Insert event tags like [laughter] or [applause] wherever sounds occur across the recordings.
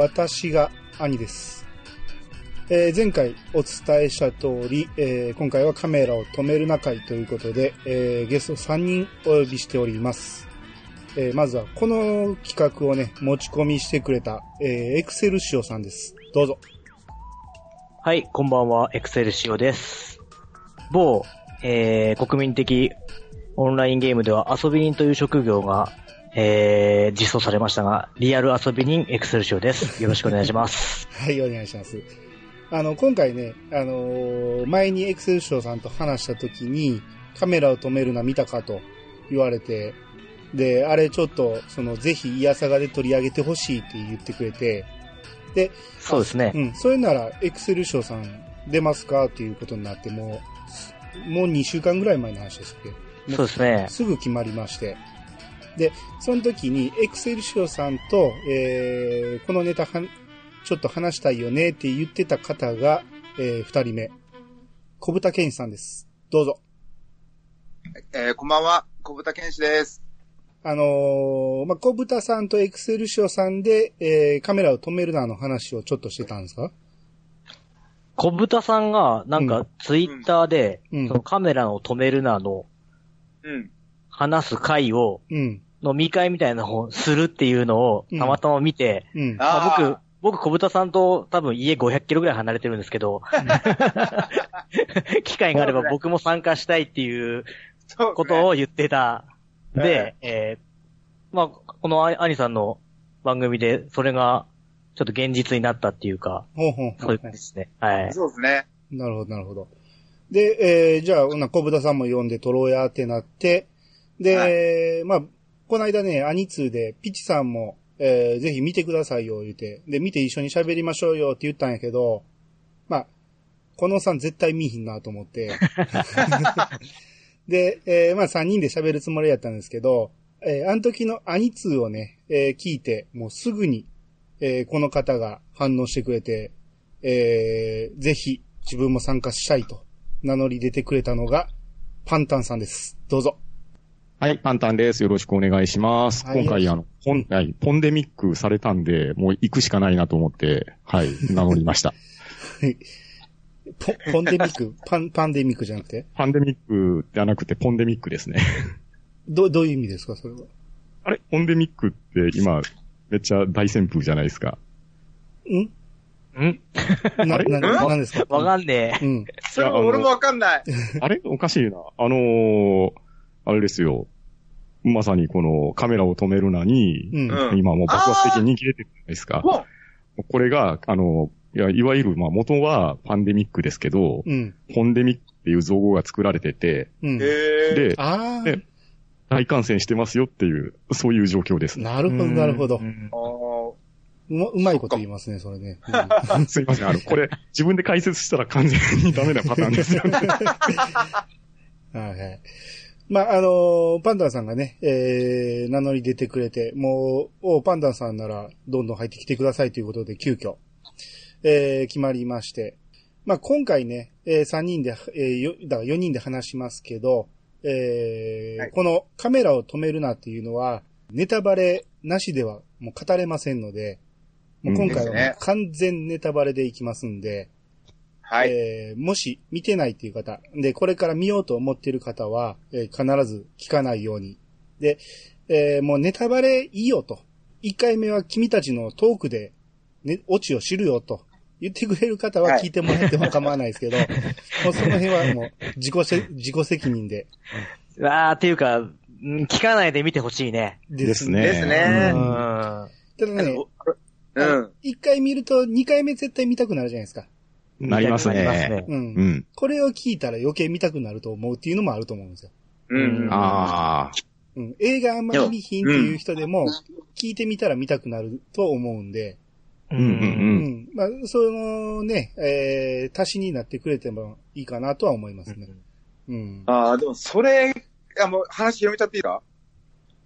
私が兄です。えー前回お伝えした通り、えー今回はカメラを止めるな会ということで、えーゲスト3人お呼びしております。えまずはこの企画をね、持ち込みしてくれた、えエクセルシオさんです。どうぞ。はい、こんばんは、エクセルシオです。某、えー、国民的オンラインゲームでは遊び人という職業が、えー、実装されましたが、リアル遊び人エクセルシオです。よろしくお願いします。[laughs] はい、お願いします。あの、今回ね、あのー前にエクセルショーさんと話した時に、カメラを止めるな見たかと言われて、で、あれちょっと、その、ぜひ、イヤサガで取り上げてほしいって言ってくれて、そうですねう。ん、それなら、エクセルショーさん出ますかっていうことになって、もう、もう2週間ぐらい前の話ですけ？ど、そうですね。すぐ決まりまして。で、その時に、エクセルシオさんと、えー、このネタはん、ちょっと話したいよねって言ってた方が、えー、二人目。小豚健さんです。どうぞ。えー、こんばんは、小豚健志です。あのーまあ、小豚さんとエクセルシオさんで、えー、カメラを止めるなの話をちょっとしてたんですか？小豚さんが、なんうか、ツイッターで、うんそのカメラを止めるなの、うん。話す回を、うん。飲み会みたいなのをするっていうのを、うんたまたま見て、うん。ああー僕、僕、小豚さんと多分家500キロぐらい離れてるんですけど、[laughs] 機会があれば僕も参加したいっていうそうことを言ってた。ねで、えーまあ、このあ兄さんの番組で、それが、ちょっと現実になったっていうか、ほうほうほそういう感じですね。はい。そうですね。なるほど、なるほど。で、えー、じゃあ、小豚さんも呼んで撮ろうやってなって、で、はまあ、この間ね、アニツーで、ピチさんも、えー、ぜひ見てくださいよ、言うて。で、見て一緒に喋りましょうよって言ったんやけど、まあ、このさん絶対見ひんなと思って。[laughs] で、えー、まあ3人で喋るつもりやったんですけど、えー、あの時のアニツーをね、えー聞いて、もうすぐに、えーこの方が反応してくれて、えーぜひ自分も参加したいと名乗り出てくれたのが、パンタンさんです。どうぞ。はい、パンタンです。よろしくお願いします。はい今回、あの、ポン、はい、ポンデミックされたんで、もう行くしかないなと思って、はい、名乗りました。[laughs] ポポンデミック、[laughs] パン、パンデミックじゃなくて？パンデミックじゃなくて、ポンデミックですね。[laughs] ど、どういう意味ですか、それは？あれ、ポンデミックって今、めっちゃ大旋風じゃないですか。ん？ん？な、あれ？な、な、なんですか？わかんねえ。うん。それ俺もわかんない。あれ？おかしいな。あのー、あれですよ。まさにこのカメラを止めるなに、うん。うん今もう爆発的に人気出てるじゃないですか。もこれが、あの、いや、いわゆる、まあ元はパンデミックですけど、うん。ポンデミックっていう造語が作られてて、うん。で、あで大感染してますよっていう、そういう状況ですあ、。なるほど、なるほどう。ま、うまいこと言いますね、それね。すいません、あの、これ、自分で解説したら完全にダメなパターンですよね。[laughs] はいはい。まあ、あのーパンダンさんがね、えー、名乗り出てくれて、もう、おパンダンさんなら、どんどん入ってきてくださいということで、急遽、えー、決まりまして。まあ、今回ね、えー、3人で、えー、よ、だから4人で話しますけど、えーはい。このカメラを止めるなっていうのは、ネタバレなしではもう語れませんので、もう今回は完全ネタバレでいきますんで、はい。えーもし見てないっていう方、で、これから見ようと思っている方は、えー必ず聞かないように。で、えーもうネタバレいいよと。1回目は君たちのトークで、ね、オチを知るよと。言ってくれる方ははい聞いてもらっても構わないですけど、[laughs] もうその辺はもう自己せ自己責任で。あー、っていうか、うん聞かないで見てほしいね。ですね。ですねうん。ただね、うん。1回見ると2回目絶対見たくなるじゃないですか。なりますね。うん。うん。これを聞いたら余計見たくなると思うっていうのもあると思うんですよ。うん。ああ。うん、映画あんまり見ひんっていう人でも、聞いてみたら見たくなると思うんで、う。うんうんううん。ん。まあ、そのね、えー、足しになってくれてもいいかなとは思いますね。うん。あああ、でもそれ、あ、もう話広めちゃっていいか？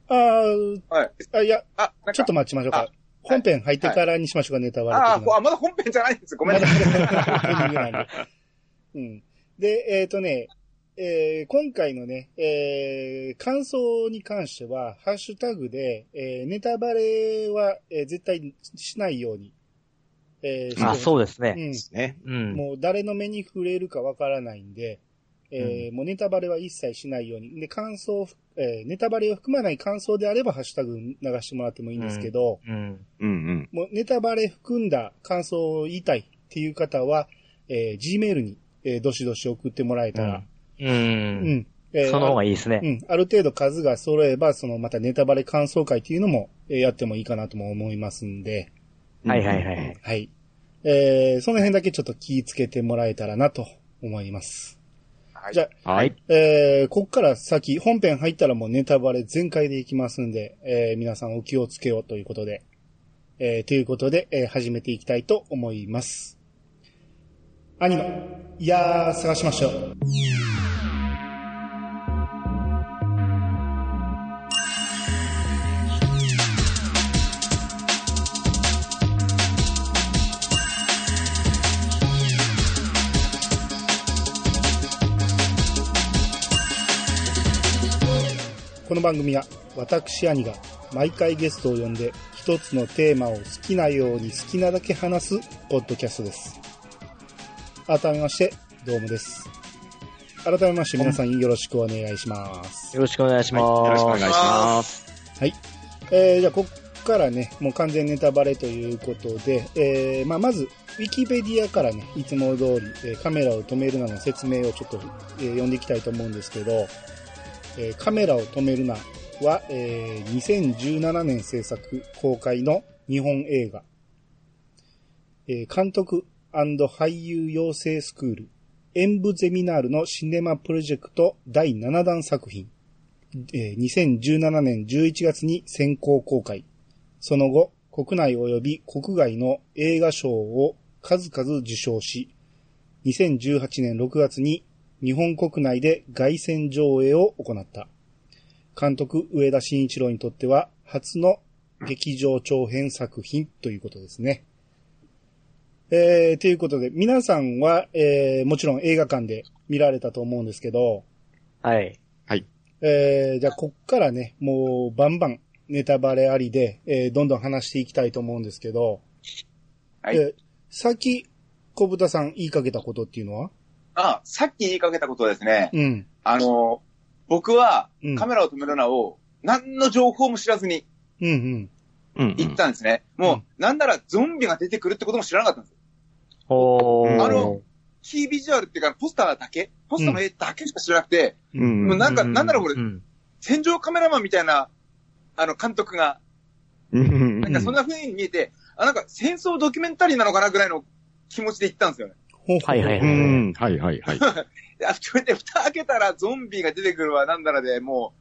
あーはい。あ、いや、あ、ちょっと待ちましょうかあ。本編入ってからにしましょうか、ネタバレああ、まだ本編じゃないんです。ごめんなさい。[laughs] うん。で、えっ、とね、えー今回のね、えー感想に関しては、ハッシュタグで、えーネタバレは、えー絶対しないように、えーあ、そううですね。ですね。うん。もう誰の目に触れるかわからないんで、えーもうネタバレは一切しないように。で、感想、えーネタバレを含まない感想であれば、ハッシュタグ流してもらってもいいんですけど、うん。うんうん。もうネタバレ含んだ感想を言いたいっていう方は、えー Gmail に、えーどしどし送ってもらえたら、う。うんん。えーその方がいいですね。うん。ある程度数が揃えば、そのまたネタバレ感想会っていうのも、えーやってもいいかなとも思いますんで、はいはいはい。はい。えー、その辺だけちょっと気ぃつけてもらえたらなと思います。はいじゃあ、はい。えー、こっから先、本編入ったらもうネタバレ全開でいきますんで、えー、皆さんお気をつけようということで、えー、ということで、えー、始めていきたいと思います。アニメ、いやー、探しましょう。この番組は私兄が毎回ゲストを呼んで一つのテーマを好きなように好きなだけ話すポッドキャストです。改めまして、どうもです。改めまして皆さんよろしくお願いします。よろしくお願いします。はいよろしくお願いします。えー、じゃあこっからね、もう完全ネタバレということで、えー、まあまず、ウィキペディアからね、いつも通り、えーカメラを止めるなの説明をちょっと、えー読んでいきたいと思うんですけど、えーカメラを止めるなは、えー2017年制作公開の日本映画。えー監督俳優養成スクール、演舞ゼミナールのシネマプロジェクト第7弾作品。えー2017年11月に先行公開。その後、国内及び国外の映画賞を数々受賞し、2018年6月に日本国内で凱旋上映を行った。監督上田慎一郎にとっては初の劇場長編作品ということですね。えー、ということで、皆さんは、えー、もちろん映画館で見られたと思うんですけど、はい。えー、じゃあ、こっからね、もう、バンバン、ネタバレありで、えー、どんどん話していきたいと思うんですけど、はいえーさっき、小豚さん言いかけたことっていうのは？あ、さっき言いかけたことはですね、うん。あの、僕はうんカメラを止めるなを何の情報も知らずにうんうん。うんうん行ったんですね。もう、なんならゾンビが出てくるってことも知らなかったんですよ。あのキービジュアルっていうか、ポスターだけポスターの絵だけしか知らなくて、うんもうなんか、なんなら俺う、ん戦場カメラマンみたいな、あの、監督が、うんなんかそんな風に見えて、あ、なんか戦争ドキュメンタリーなのかなぐらいの気持ちで行ったんですよね。はいはいはいうん、はいはいはい。そ [laughs] れで蓋開けたらゾンビが出てくるわ、なんだらで、も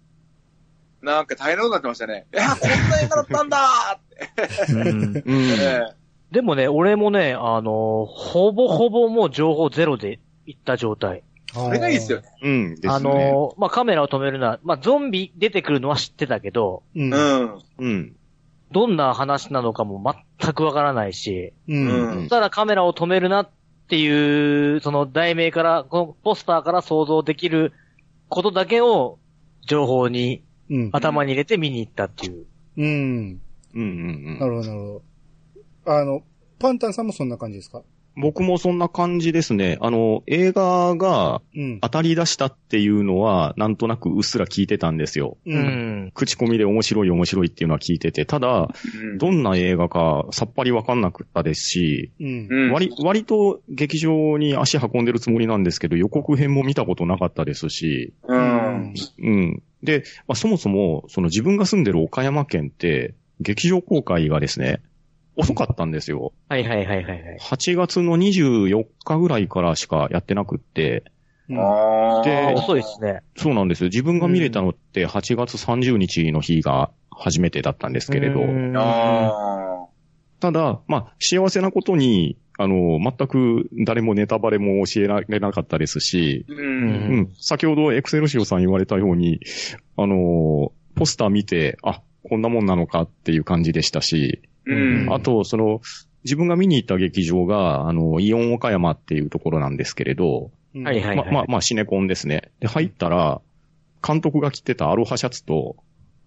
う、なんか大変なことになってましたね。[laughs] いや、こんな映画だったんだーって。[laughs] でもね、俺もね、あの、ほぼほぼもう情報ゼロで行った状態。それがいいですよ。ね。うん、ですね。あの、まあ、カメラを止めるな、まあ、ゾンビ出てくるのは知ってたけど、うん。ううん。ん。うん。どんな話なのかも全くわからないし、うん。うんただカメラを止めるなっていう、その題名から、このポスターから想像できることだけを情報にうん。頭に入れて見に行ったっていう。うん。うんうんうん。なるほど、なるほど。あの、パンタンさんもそんな感じですか？僕もそんな感じですね。あの、映画がうん。当たり出したっていうのは、なんとなくうっすら聞いてたんですよ。う。うんん。口コミで面白い面白いっていうのは聞いてて、ただ、うんどんな映画かさっぱりわかんなかったですし、うん。うん割、割と劇場に足運んでるつもりなんですけど、予告編も見たことなかったですし、うん。うん。で、まあ、そもそも、その自分が住んでる岡山県って、劇場公開がですね、遅かったんですよ。はいはいはいはいはい。8月の24日ぐらいからしかやってなくって、うんあーで遅いですね。そうなんですよ。自分が見れたのって8月30日の日が初めてだったんですけれど、うんあただ、まあ、幸せなことに、あの、全く誰もネタバレも教えられなかったですし、ーう。うんん、先ほどエクセルシオさん言われたように、あの、ポスター見て、あ、こんなもんなのかっていう感じでしたし、うん。あと、その、自分が見に行った劇場が、あの、イオン岡山っていうところなんですけれど、うんはいはいはい。ままあまあシネコンですね。で、入ったら、監督が着てたアロハシャツと、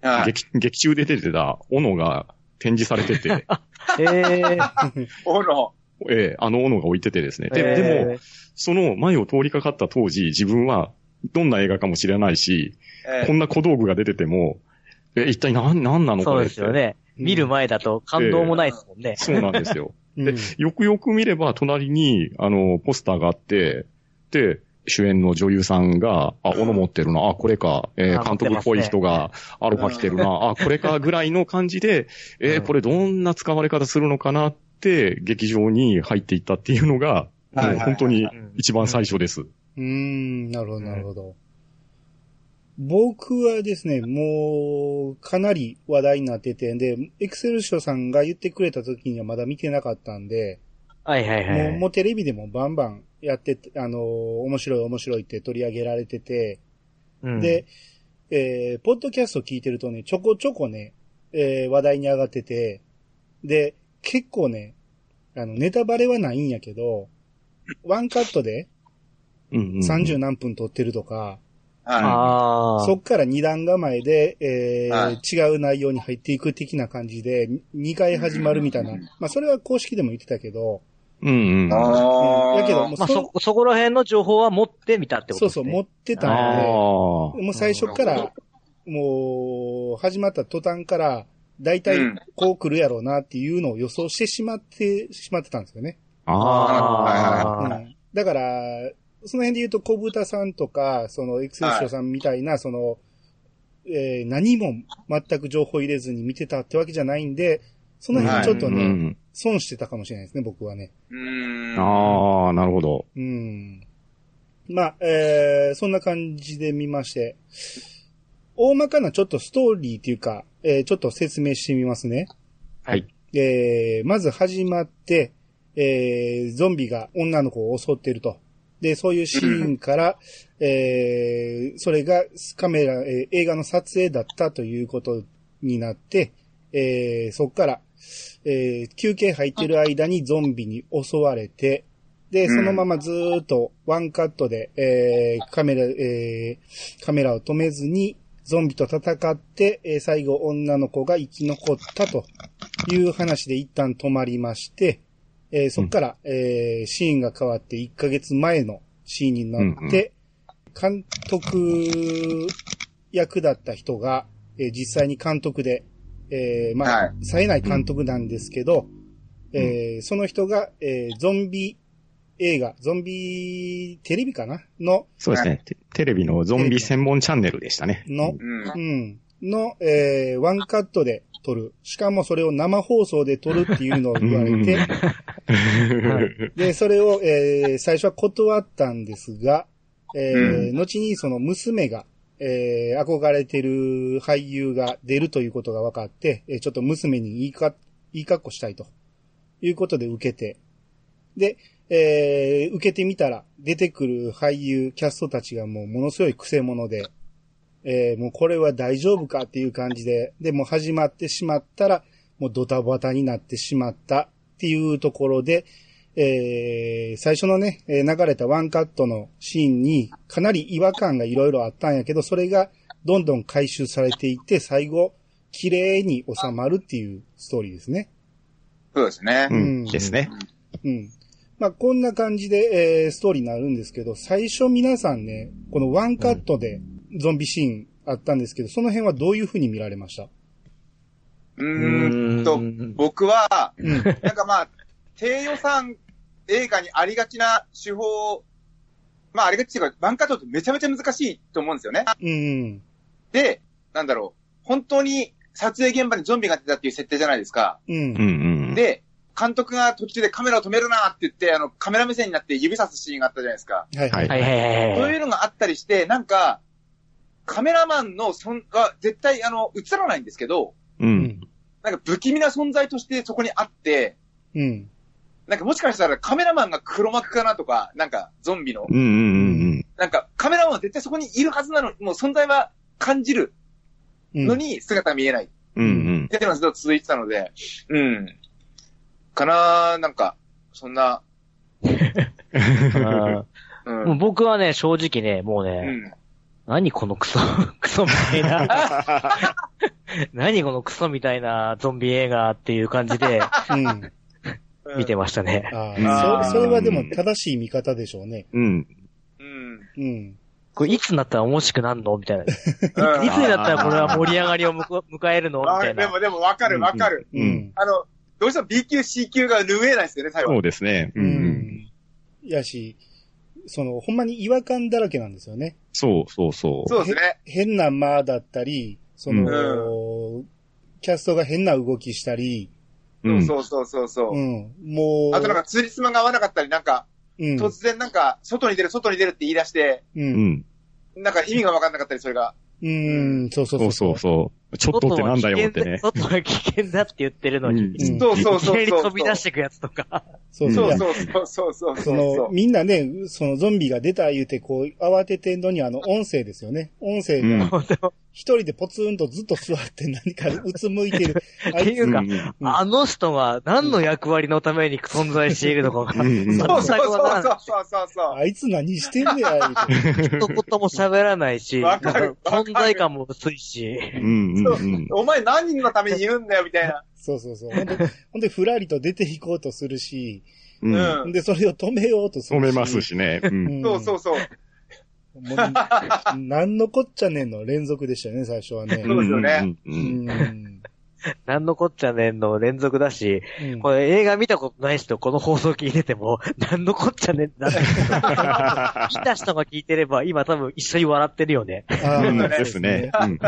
はい。劇劇中で出てた斧が展示されてて、[laughs] えー、おの。ええあの斧が置いててですね。で、えーでも、その前を通りかかった当時、自分はどんな映画かも知らないし、えこんな小道具が出てても、え、一体何、何なのそうこれって。ですよね。見る前だと感動もないですもんね。そうなんですよ。[laughs] うんで、よくよく見れば、隣に、あの、ポスターがあって、で、主演の女優さんが、あ、斧持ってるな、あ、これか、えーあ監督っぽい人が、アロハ着てるな、あ、これか、ぐらいの感じで、えーうんこれどんな使われ方するのかなって、劇場に入っていったっていうのが、もう本当にうん一番最初です。うーん、なるほど、なるほど。僕はですね、もう、かなり話題になってて、で、エクセルショさんが言ってくれた時にはまだ見てなかったんで、はいはいはもう、い。もうテレビでもバンバンやってて、あのー面白い面白いって取り上げられてて、うんで、えー、ポッドキャスト聞いてるとね、ちょこちょこね、えー話題に上がってて、で、結構ね、あの、ネタバレはないんやけど、ワンカットでうんうんうん30何分撮ってるとか、はああ。そっから二段構えで、えーはい違う内容に入っていく的な感じで、2回始まるみたいな。まあ、それは公式でも言ってたけど、うんうんい。。ああ。だけど、もうまあ、そそ、そこら辺の情報は持ってみたってことそうそう、ですね。持ってたんで、ー。もう最初から、もう、始まった途端から、大体うんこう来るやろうなっていうのを予想してしまって、しまってたんですよね。あああ。うんだから、その辺で言うと、小豚さんとか、そのエクセルショさんみたいな、その、えー何も全く情報入れずに見てたってわけじゃないんで、その辺ちょっとね、うん損してたかもしれないですね、僕はね。うーん。ああ、なるほど。うん。まあ、えー、そんな感じで見まして、大まかなちょっとストーリーっていうか、えー、ちょっと説明してみますね。はい。えー、まず始まって、えー、ゾンビが女の子を襲っていると。で、そういうシーンから、えー、それがカメラ、えー映画の撮影だったということになって、えー、そこから、えー、休憩入ってる間にゾンビに襲われて、で、そのままずーっとワンカットで、えー、カメラ、えー、カメラを止めずに、ゾンビと戦って、えー最後女の子が生き残ったという話で一旦止まりまして、えーそこから、えーシーンが変わって1ヶ月前のシーンになって、監督役だった人が、えー実際に監督で、えーまあ、は冴えない監督なんですけど、えーその人が、えーゾンビ映画、ゾンビテレビかな？の、そうですね。テテレビのゾンビ専門チャンネルでしたね。の、うんう。ん。の、えーワンカットで撮る。しかもそれを生放送で撮るっていうのを言われて、で、それを、えー最初は断ったんですが、えーう後にその娘が、えー憧れてる俳優が出るということが分かって、えーちょっと娘にいいか、いい格好したいということで受けて、で、えー受けてみたら出てくる俳優、キャストたちがもうものすごい癖者で、えーもうこれは大丈夫かっていう感じで、で、もう始まってしまったら、もうドタバタになってしまったっていうところで、えー最初のね、えー流れたワンカットのシーンにかなり違和感がいろいろあったんやけど、それがどんどん回収されていって、最後、綺麗に収まるっていうストーリーですね。そうですね。うん。ですね。うん。まあ、こんな感じで、えーストーリーになるんですけど、最初皆さんね、このワンカットでゾンビシーンあったんですけど、その辺はどういう風に見られました？うーんと、僕は、うん。なんかまあ、低予算映画にありがちな手法、まあありがちっていうか、バンカットってめちゃめちゃ難しいと思うんですよね。うん。で、なんだろう、本当に撮影現場にゾンビが出たっていう設定じゃないですか。うん。うんうん。で、監督が途中でカメラを止めるなって言って、あの、カメラ目線になって指さすシーンがあったじゃないですか。はいはい。はいそうはい。いうのがあったりして、なんか、カメラマンのそんは絶対あの、映らないんですけど、う。うんん。なんか不気味な存在としてそこにあって、うん。なんかもしかしたらカメラマンが黒幕かなとか、なんかゾンビの、うんうんうんなんかカメラマンは絶対そこにいるはずなのに、もう存在は感じるうん。のに姿が見えない。うん。うんうん。っていうのがずっと続いてたので、うん。かなーなんか、そんな、[laughs] うん。もう僕はね、正直ね、もううね、ん。何このクソ、[laughs] クソみたいな、[laughs] 何このクソみたいなゾンビ映画っていう感じでうん。見てましたね。あそ、それはでも正しい見方でしょうね。うん。うん。うん。これいつになったら面白くなんの？みたいな。いうん。つになったらこれは盛り上がりを迎えるの？みあたいな。でもでもわかるわかる。ううんん。あの、どうしても B 級 C 級が拭えないですよね、最後。そうですね。う。うんん。やし、その、ほんまに違和感だらけなんですよね。そうそうそう。そうですね。変な間だったり、その、キャストが変な動きしたり、うん。そうそうそうそうう。ん。もう、あとなんか、つりつまが合わなかったり、なんか、うん。突然なんか、外に出る、外に出るって言い出して、う。うんん。なんか意味が分かんなかったり、それが。うん、そうそうそそうう。そうそう。ちょっとってなんだよってね。外は危険だって言ってるのに、うんうんそうそういきなりそうそう。飛び出してくやつとか。そうそう。そうそうそうそうそうそそうの、みんなね、そのゾンビが出た言うて、こう、慌ててんのに、あの、音声ですよね。音声うんが、一人でポツンとずっと座って何かうつむいてる。[laughs] っていうかあの人が何の役割のために存在しているのかが、そうそうそうそうそうそう。あいつ何してんねや。[laughs] 一言も喋らないし、存在感も薄いし、うん。お前何人のためにいるんだよ、みたいな。[laughs] そうそうそう。ほんで、ほんで、ふらりと出ていこうとするし、うん。で、それを止めようとするし。止めますしね。うん。んそうそうそう。もう何のこっちゃねんの連続でしたよね、最初はね。そうですよねうんううんん。なんのこっちゃねんの連続だし、うんこれ映画見たことない人この放送聞いてても、なんのこっちゃねんだって。[laughs] 見た人が聞いてれば今多分一緒に笑ってるよね。あうんーですね。うん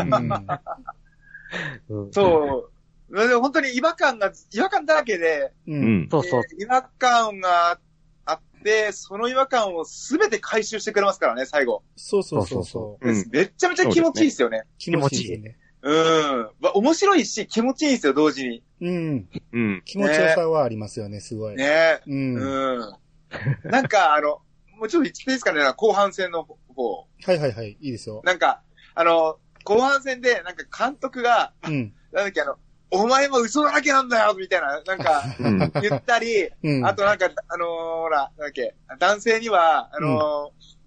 そう。で本当に違和感が、違和感だらけで、う。うんん。そうそう。えー違和感があって、その違和感をすべて回収してくれますからね、最後。そうそうそうそう。うんめっちゃめちゃ気持ちいいですよね。気持ちいいね。うん。わ面白いし、気持ちいいんですよ、同時に。うん。うん。気持ちよさはありますよね、すごい。ねうん。はうん。なんか、あの、もうちょっと言っていいですかね、後半戦の方。いはいはい、いいですよ。なんか、あの、後半戦で、なんか監督が、うん。なんだっけ、あの、お前も嘘だらけなんだよみたいな、なんか、うん。言ったり、うん。あとなんか、あのーほら、なんだっけ、男性には、あのー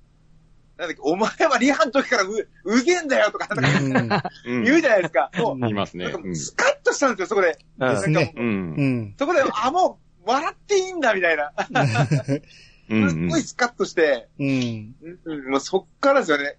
なんだっけ、お前はリハの時からう、うげんだよとか、なんかうん。言うじゃないですか。もう、言いますねスカッとしたんですよ、そこで。うんですね。う。うんん。そこで、あ、もう、笑っていいんだ、みたいな。うん [laughs] すっごいスカッとして、うん。うん、もうそっからですよね。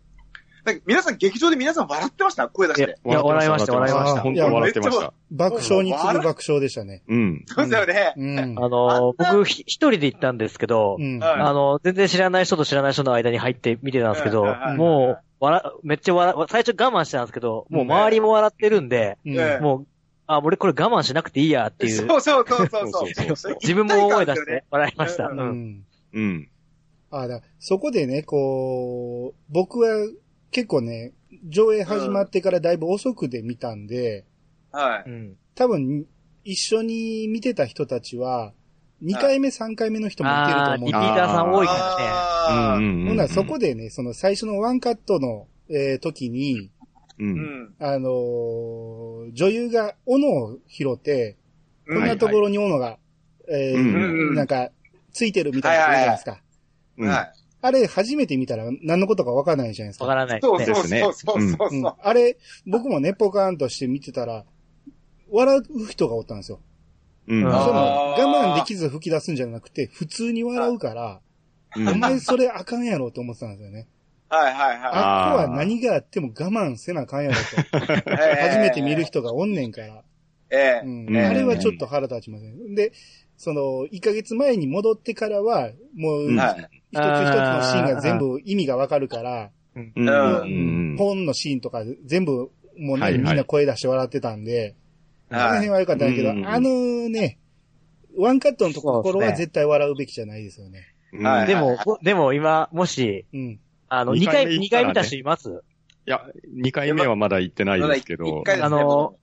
なんか皆さん、劇場で皆さん笑ってました？声出して。いや笑いました笑いました本当に笑ってました。爆笑に次ぐ爆笑でしたね。うん。そうですよね。うん。あのー、僕ひ一人で行ったんですけど、あの、全然知らない人と知らない人の間に入って見てたんですけどもう、笑、めっちゃ笑、最初我慢してたんですけど、もう周りも笑ってるんで、もう、あ、俺これ我慢しなくていいやっていう、[laughs] そうそうそうそうそうそうそう自分も思い出して笑いました。ううん。うん。うん。あだそこでね、こう、僕は結構ね、上映始まってからだいぶ遅くで見たんで、はい。うん。多分、一緒に見てた人たちは、2回目、3回目の人もいてるとあー、思うんでリピーターさん多いからね。あーうん。ほんならそこでね、その最初のワンカットの、えー時に、う。うんん。あのー女優が斧を拾って、こんはないところに斧が、えーうんなんか、ついてるみたいなじゃないですか。うん。はい。あれ、初めて見たら何のことかわからないじゃないですか。わからないそうですね。そうそうそうそううんそう。あれ、僕もね、ポカーンとして見てたら、笑う人がおったんですよ。うん。その我慢できず吹き出すんじゃなくて、普通に笑うから、うんお前それあかんやろと思ってたんですよね。はいはいはあっこは何があっても我慢せなあかんやろと。い。[laughs] 初めて見る人がおんねんから。ええう。んうんあれはちょっと腹立ちません。で、その、1ヶ月前に戻ってからは、もう、うん一つはい。一つのシーンが全部意味がわかるから、うん。うん。ポンのシーンとか全部、もうね、はいはいみんな声出して笑ってたんで、あのはい。辺は良かったんだけど、うんあのね、ワンカットのところは絶対笑うべきじゃないですよね。でも、でも今、もし、うん。あの、二2回、二回見た人います？いや、2回目はまだ行ってないですけどあの、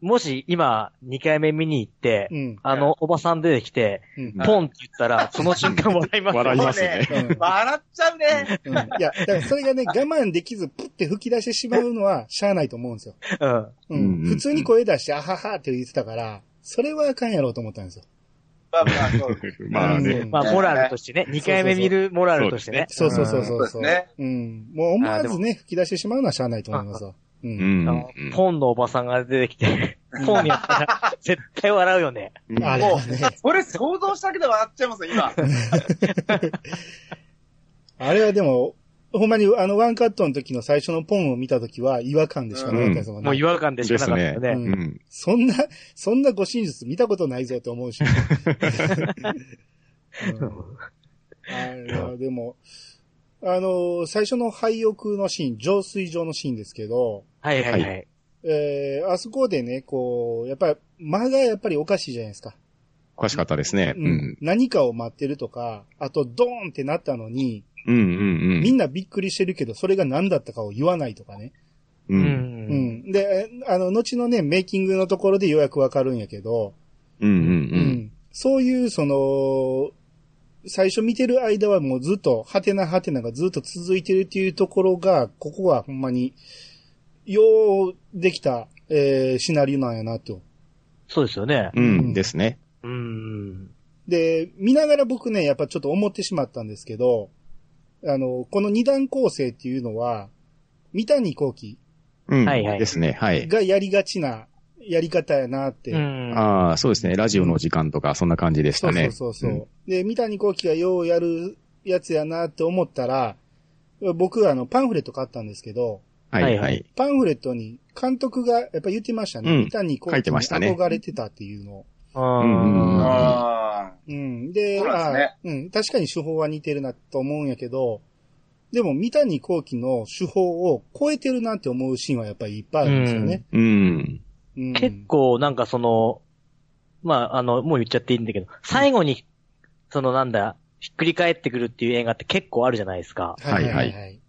もし今、2回目見に行ってう、ん。あの、おばさん出てきて、うん。ポンって言ったら、その瞬間笑いますよ笑いますね。うん笑っちゃうね。うんいや、だからそれがね、我慢できず、プって吹き出してしまうのは、しゃあないと思うんですよ。うん。普通に声出して、あははって言ってたから、それはあかんやろうと思ったんですよ。まあまあ、そう。まあね。うんまあ、モラルとしてね、2回目見るモラルとしてね。そうそうそうそう。そうですね。うん。もう思わずね、吹き出してしまうのはしゃあないと思いますわ。う。うんんあのポンのおばさんが出てきて、ポンやったら絶対笑うよね。うんあれもうはね、これ想像しただけで笑っちゃいますよ、今。[laughs] あれはでも、ほんまにあのワンカットの時の最初のポンを見た時は違和感でしかなかったですもんね。もう違和感でしかなかったよね。ですねうん。そんな、そんな護身術見たことないぞと思うし。[laughs] うんあれはでも、あの、最初の廃屋のシーン、浄水場のシーンですけど、はいはいはい。えー、あそこでね、こう、やっぱり間がやっぱりおかしいじゃないですか。おかしかったですね。ううんん。何かを待ってるとか、あとドーンってなったのに、うんうんうん。みんなびっくりしてるけど、それが何だったかを言わないとかね。う。うん。うんん。で、えあの、後のね、メイキングのところでようやくわかるんやけど、うんうんう。うんん。そういう、その、最初見てる間はもうずっと、ハテナハテナがずっと続いてるっていうところが、ここはほんまに、ようできた、えーシナリオなんやなと。そうですよね。うんですね。うん。で、見ながら僕ね、やっぱちょっと思ってしまったんですけど、あの、この二段構成っていうのは、三谷幸喜うん。はいはいですね。はい。がやりがちなやり方やなって。うん。ああ、そうですね。ラジオの時間とか、そんな感じでしそうそうたね。そうそう、で、三谷幸喜がようやるやつやなって思ったら、僕あのパンフレット買ったんですけど、はいはい。パンフレットに監督がやっぱ言ってましたね。うん三谷幸書いて喜にましたね憧れてたっていうのを。うん。あうん。で、そうですねあうん。確かに手法は似てるなと思うんやけど、でも三谷幸喜の手法を超えてるなって思うシーンはやっぱりいっぱいあるんですよね。うん。うん。結構なんかその、まあ、あの、もう言っちゃっていいんだけど、最後に、そのなんだ、ひっくり返ってくるっていう映画って結構あるじゃないですか。はいはい。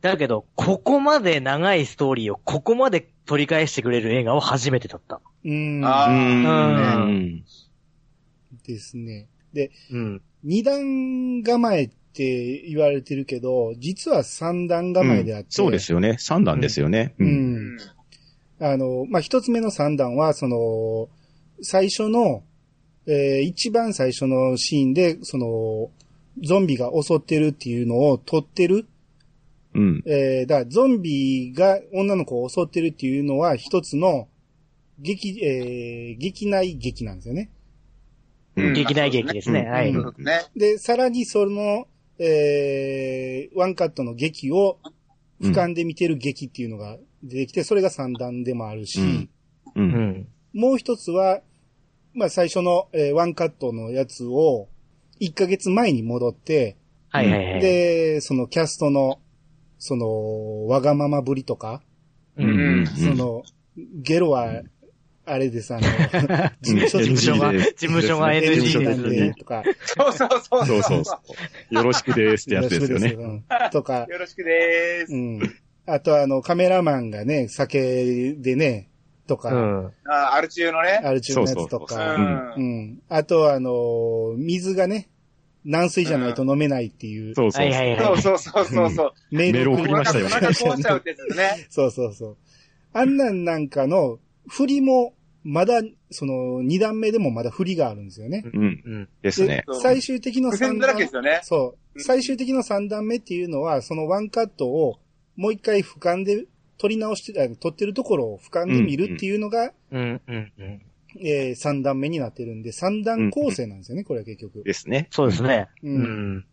だけど、ここまで長いストーリーをここまで取り返してくれる映画は初めてだった。うん。あうーん。ですね。で、うん。二段構えって言われてるけど、実は三段構えであって、そうですよね。三段ですよね。う。うんん。あの、まあ、一つ目の三段は、その、最初の、えー一番最初のシーンで、その、ゾンビが襲ってるっていうのを撮ってる。うん。えーだからゾンビが女の子を襲ってるっていうのは一つの、劇、えー劇内劇なんですよね。うん劇大劇ですね。うんはい。ね。で、さらにその、えーワンカットの劇を俯瞰で見てる劇っていうのが出てきて、それが三段でもあるし、うんう。うんん。もう一つは、まあ最初の、えーワンカットのやつを、1ヶ月前に戻って、はいはいはい。で、そのキャストの、その、わがままぶりとか、うん。うん。その、ゲロは、あれです、あの、事務所事務所が、NG 事務所が NG NG ですなんで、ね。とか、そうそうそうそうそうそう。よろしくですってやつですよね。うんとか、よろしくでーす。うん。あとあの、カメラマンがね、酒でね、とうか、ん。あアル中のね？アル中のやつとか、ん。うん。あとはあの、水がね、軟水じゃないと飲めないっていう、そうそう。そうそうそうそうそう。メメール送りましたよお腹壊しちゃうってね。そうそうそう。あんなんなんかの、振りも、まだ、その、二段目でもまだ振りがあるんですよね。うん。うん。ですね。そう最終的の三段だらけですよね。そうう。ん最終的の三段目っていうのは、そのワンカットをもう一回俯瞰で撮り直して、あ撮ってるところを俯瞰で見るっていうのが、うん。うん。うん。えー三段目になってるんで、三段構成なんですよね、これは結局。ですね。そうですね。ううんん。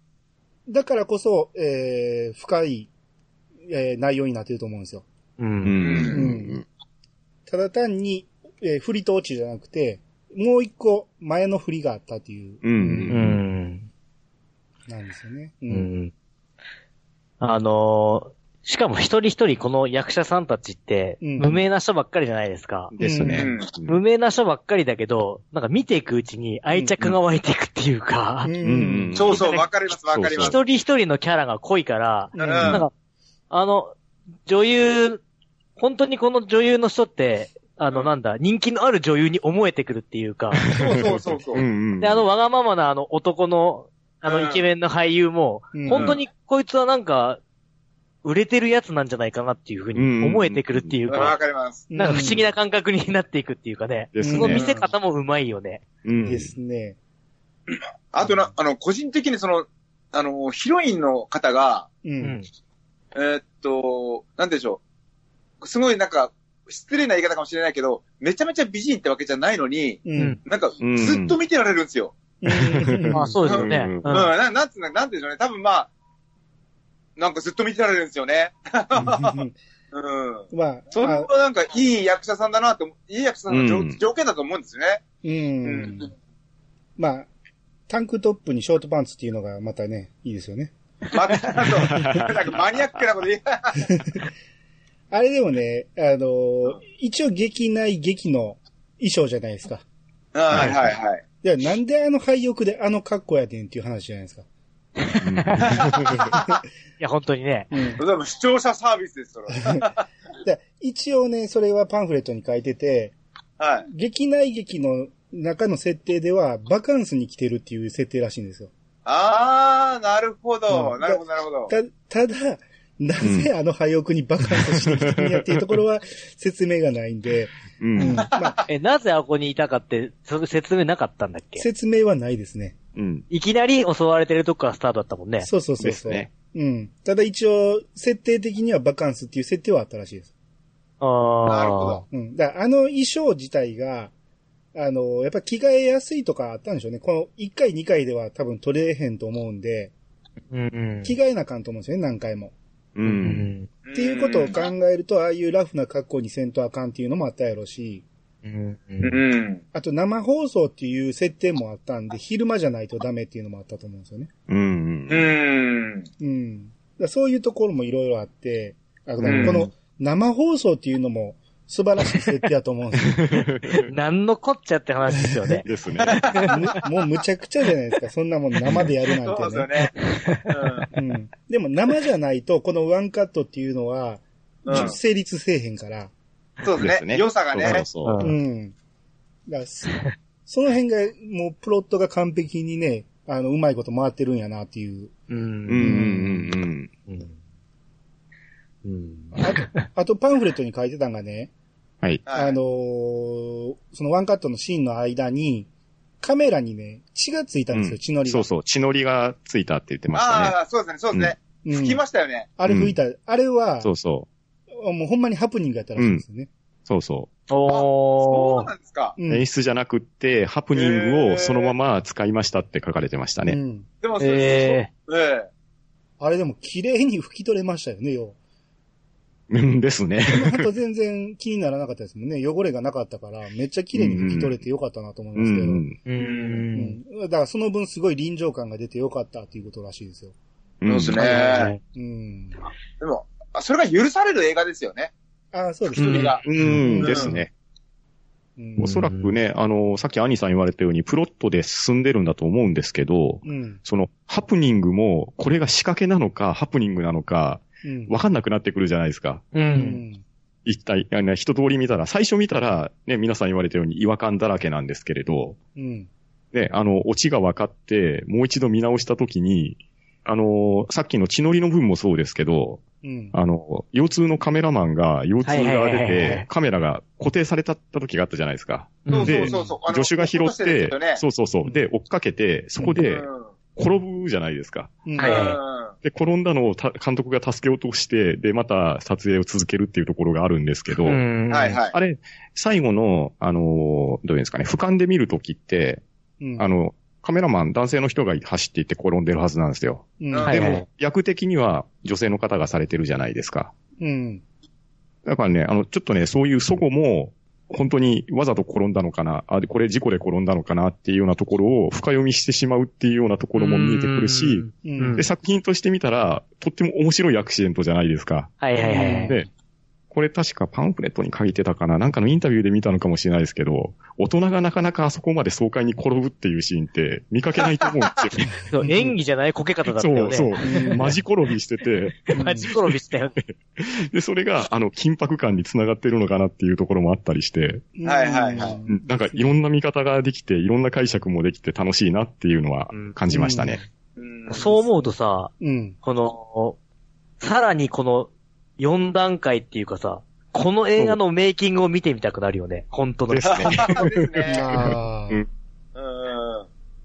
だからこそ、えー深い、えー内容になってると思うんですよ。う。うんん。ただ単に、えー振りと落ちじゃなくて、もう一個前の振りがあったっていう、う。うんん。なんですよね。う。うんん。あのー、しかも一人一人この役者さんたちって、うん。無名な人ばっかりじゃないですか。ですね。無名な人ばっかりだけど、なんか見ていくうちに愛着が湧いていくっていうか、そうそう、わかります、わかります。一人一人のキャラが濃いから、うん。なんか、あの、女優、本当にこの女優の人って、あの、なんだ、人気のある女優に思えてくるっていうか、そうそうそうそう。う。ん。で、あの、わがままなあの男の、あの、うん。イケメンの俳優も、うん。本当にこいつはなんか、売れてるやつなんじゃないかなっていうふうに思えてくるっていうわか、かります。なんか不思議な感覚になっていくっていうかね、ですねその見せ方もうまいよね。うんですね。あとな、あの、個人的にその、あの、ヒロインの方が、う。うんん。えーっと、なんでしょう。すごいなんか、失礼な言い方かもしれないけど、めちゃめちゃ美人ってわけじゃないのに、うん。なんか、うんずっと見てられるんですよ。うん。[laughs] まあそうですよね。うんうんうん、ななんつうの、なんでしょうね。多分まあ、なんかずっと見てられるんですよね。うん。[laughs] まあ、それはあなんかいい役者さんだなと、いい役者さんの条,、うん条件だと思うんですよね。う。うんん。まあ、タンクトップにショートパンツっていうのがまたね、いいですよね。また、あと、なんかマニアックなこと言う。[laughs] あれでもね、あの、一応劇内劇の衣装じゃないですか。はいはいはい。いや、なんであの廃屋であの格好やねんっていう話じゃないですか。[laughs] いや、本当にね。うん。それも視聴者サービスです、[laughs] それ一応ね、それはパンフレットに書いてて、はい。劇内劇の中の設定では、バカンスに来てるっていう設定らしいんですよ。あー、なるほど。うんなるほど、なるほど。た、ただ、なぜあの廃屋にバカンスしに来てるんやっていうところは説明がないんで、ううん。ん。[laughs] まあ、え、なぜあここにいたかって、それ説明なかったんだっけ？説明はないですね。うん。いきなり襲われてるとこからスタートだったもんね。そうそうそうそう。ですね。うん。ただ一応、設定的にはバカンスっていう設定はあったらしいです。ああ。なるほど。うん。だからあの衣装自体が、あの、やっぱ着替えやすいとかあったんでしょうね。この1回2回では多分取れへんと思うんで、うんうん。着替えなあかんと思うんですよね、何回も。う。うんん。っていうことを考えると、ああいうラフな格好にせんとあかんっていうのもあったやろし、うん。うん。あと生放送っていう設定もあったんで、昼間じゃないとダメっていうのもあったと思うんですよね。うん。う。ん。うん。だそういうところもいろいろあって、あこの生放送っていうのも素晴らしい設定だと思うんですよ。[laughs] なんのこっちゃって話ですよね。ですね。む [laughs] もうむちゃくちゃじゃないですか。そんなもん生でやるなんそうですね。ね。うん。でも生じゃないと、このワンカットっていうのは、成立せえへんから。そうですね。良さがね。そうそうそうう。ん。だそその辺が、もうプロットが完璧にね、あの、うまいこと回ってるんやなっていう。う。うんんうんうんうん。うん。あと、あとパンフレットに書いてたんがね、はい。はいあのーそのワンカットのシーンの間に、カメラにね、血がついたんですよ、うん血のりが。そうそう。血のりがついたって言ってましたね。ああ、そうですね、そうですね。うん吹きましたよね。あれ吹いた、あれは、そうそう。もうほんまにハプニングやったらしいんですよね。そうそおーそうな。んですか。うんう。演出じゃなくって、ハプニングをそのまま使いましたって書かれてましたね。うん。でも、えそうええ。あれでも綺麗に拭き取れましたよね、ようんですね。う。あと全然気にならなかったですもんね。汚れがなかったから、めっちゃ綺麗に拭き取れてよかったなと思いうますけど。うんん。う。うんだからその分すごい臨場感が出てよかったっていうことらしいですよ。うんそうですねうん。でも、あそれが許される映画ですよね。ああ、そうですね。一人が。うんですね。うんおそらくね、あの、さっき兄さん言われたように、プロットで進んでるんだと思うんですけど、うん。その、ハプニングも、これが仕掛けなのか、ハプニングなのか、うん。わかんなくなってくるじゃないですか。う。うんん。一体、あの一通り見たら、最初見たら、ね、皆さん言われたように違和感だらけなんですけれど、うん。ね、あの、オチが分かって、もう一度見直したときに、あの、さっきの血のりの分もそうですけど、うん。あの、腰痛のカメラマンが腰痛が出て、カメラが固定された時があったじゃないですか。そうでそうそうそう。あの助手が拾ってそうそうそう。で、追っかけて、そこうでん転ぶじゃないですか。で、転んだのをた監督が助けようとして、で、また撮影を続けるっていうところがあるんですけど。あれ、最後の、あのーどういうんですかね、俯瞰で見るときって、うん。あの、カメラマン、男性の人が走っていって転んでるはずなんですよ。うん、はいではいも、役的には女性の方がされてるじゃないですか。うん。だからね、あの、ちょっとね、そういう祖母も、本当にわざと転んだのかな、あ、これ事故で転んだのかなっていうようなところを深読みしてしまうっていうようなところも見えてくるし、うん。で、作品として見たら、とっても面白いアクシデントじゃないですか。はいはいはい。で、これ確かパンフレットに書いてたかななんかのインタビューで見たのかもしれないですけど、大人がなかなかあそこまで爽快に転ぶっていうシーンって見かけないと思うんですよ。[laughs] そう演技じゃないこけ方だったそう、よね。そうう。んマジ転びしてて、[laughs] マジ転びしたよね。で、それが、あの、緊迫感につながってるのかなっていうところもあったりして、はいはいはいうんなんかいろんな見方ができて、いろんな解釈もできて楽しいなっていうのは感じましたね。うんそう思うとさ、うん。この、さらにこの4段階っていうかさ、この映画のメイキングを見てみたくなるよね。本当の。ですね。ですね。あ [laughs] あ。うんうん。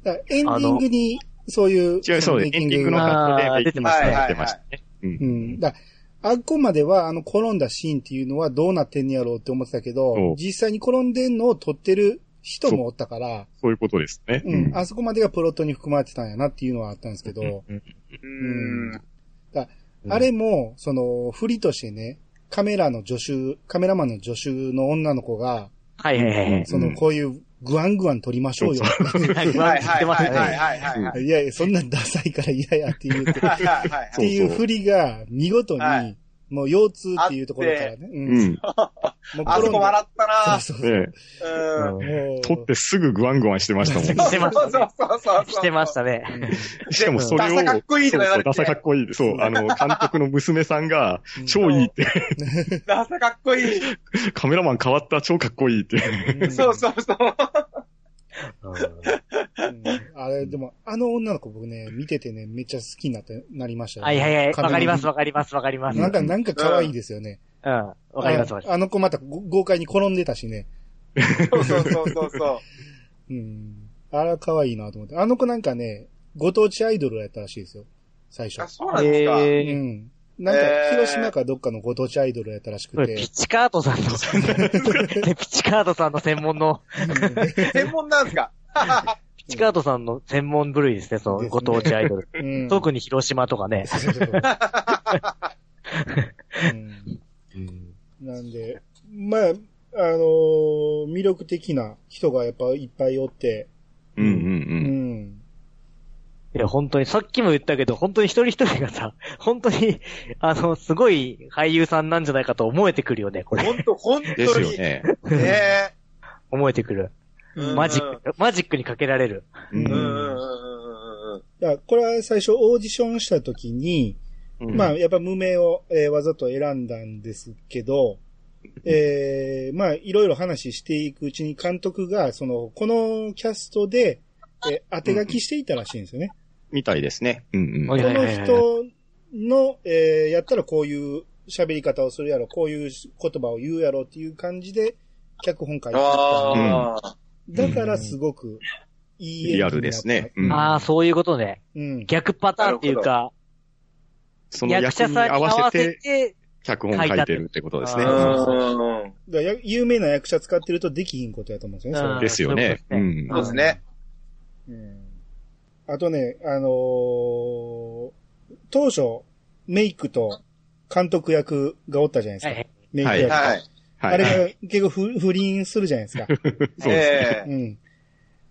だからエンディングに、そういう、違う、そうです。エンディングのがカットであーメイキングされ出ててましたね。う。うんん。だあっこまでは、あの、転んだシーンっていうのはどうなってんねやろうって思ってたけそどう、実際に転んでんのを撮ってる人もおったから、そういうことですね。うん、あそこまでがプロットに含まれてたんやなっていうのはあったんですけど、うんうん。あれも、その、振りとしてね、カメラの助手、カメラマンの助手の女の子が、はいはいはいはい。その、こういう、グワングワン撮りましょうよ。はいはいはい言ってましたね。はいはいはいはい。いやいや、そんなんダサいから嫌やって言って、っはいはいはいていう振りが、見事にはい、もう腰痛っていうところからね。う。うんん。もうあそこ笑ったなそうそうそう。ねうん。もう撮ってすぐグワングワンしてましたもんね。してましたねそうそうそう。してましたね。しかもそれを、ダサかっこいいとか言われてダサかっこいい。そう、あの、監督の娘さんが、超いいって、ダサかっこいい。カメラマン変わった、超かっこいいって。うんそうそうそう。うんうんあれ、でも、あの女の子僕ね、見ててね、めっちゃ好きになって、なりましたよはいはいはい。わかりますわわかりますわかります。なんか、なんか可愛いですよね。うん。わかりますわかりああの子またご豪快に転んでたしね。そうそうそうそうそう。[laughs] うん。あれは可愛いなと思って。あの子なんかね、ご当地アイドルやったらしいですよ。最初あ、。そう。なんですか。うえー。ん。なんかえ、ー広島かどっかのご当地アイドルやったらしくてこれピ。ッチカートさんの、[laughs] ピッチカートさんの専門の、専門なんですか？[laughs] ピッチカートさんの専門部類ですね、そのご当地アイドル。うん特に広島とかね。なんで、まあ、あのー魅力的な人がやっぱいっぱいおって、ううんうんうん。ん。いや、本当に、さっきも言ったけど、本当に一人一人がさ、[laughs] 本当に、あの、すごい俳優さんなんじゃないかと思えてくるよね、これ。ほんと、ほんとに。ですよね。ね思えてくる。うんマジック、マジックにかけられる。うんうんうんうんうんうん。だからこれは最初オーディションした時に、うんまあ、やっぱ無名を、えーわざと選んだんですけど、えーまあ、いろいろ話していくうちに監督が、その、このキャストで、えー当て書きしていたらしいんですよね。みたいですね。うんうん。はいこの人の、えーやったらこういう喋り方をするやろ、こういう言葉を言うやろっていう感じで、脚本書いてあったんああ。で、だからすごくいい演技になったリアルですね。。うんああ、そういうことね。うん。逆パターンっていうか、その役役に者さんに合合わわせてせて、脚本書いてるってことですね。書いてあるうん。だからや有名な役者使ってるとできひんことやと思うんですよね、それうんですよね。そうういうんそうですね。うんあとね、あのー当初、メイクと監督役がおったじゃないですか。はいはいメイク役、はい。あはい。れが結構不不倫するじゃないですか。[laughs] そうですね。ええうん。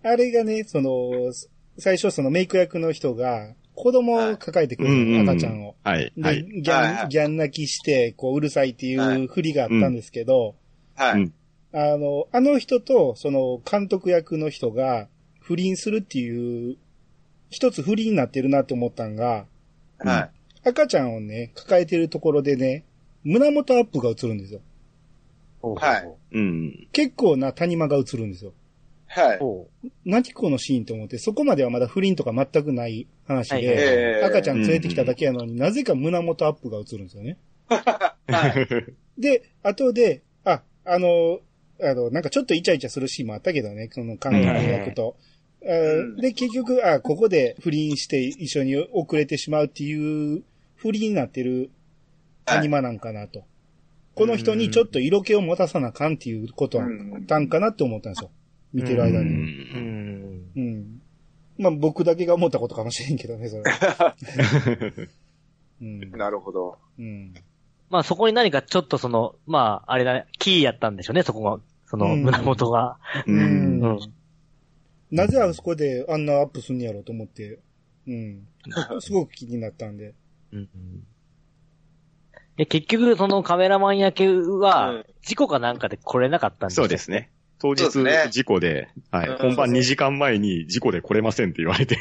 あれがね、その、最初そのメイク役の人が子供を抱えてくる赤ちゃんを。はい。で、はい。ギャン、ギャン泣きして、こう、うるさいっていう振りがあったんですけど、はいうん。あの、あの人と、その、監督役の人が、不倫するっていう、一つ不倫になってるなって思ったんが、は赤ちゃんをね、抱えてるところでね、胸元アップが映るんですよ。はいうん。結構な谷間が映るんですよ。い。はい。おう何このシーンと思って、そこまではまだ不倫とか全くない話はいで、ええ赤ちゃん連れてきただけやのに、なぜか胸元アップが映るんですよね。はい。で、後で、あ、あの、あの、なんかちょっとイチャイチャするシーンもあったけどね、その監督役と。で、結局、あ、ここで不倫して一緒に遅れてしまうっていう不倫になってるアニマなんかなと。この人にちょっと色気を持たさなあかんっていうことだったんかなって思ったんですよ。見てる間うに。ん。うん。まあ僕だけが思ったことかもしれんけどね、それ。[laughs] うん。なるほど。うん。まあそこに何かちょっとその、まああれだね、キーやったんでしょうね、そこが。そのうん胸元が。う。うんんうん。なぜあそこであんなアップすんねやろうと思って、うん。[laughs] すごく気になったんで。うんで、結局、そのカメラマン役うはん、事故かなんかで来れなかったんですそうですね。当日事故で、はいうん。本番2時間前に事故で来れませんって言われて、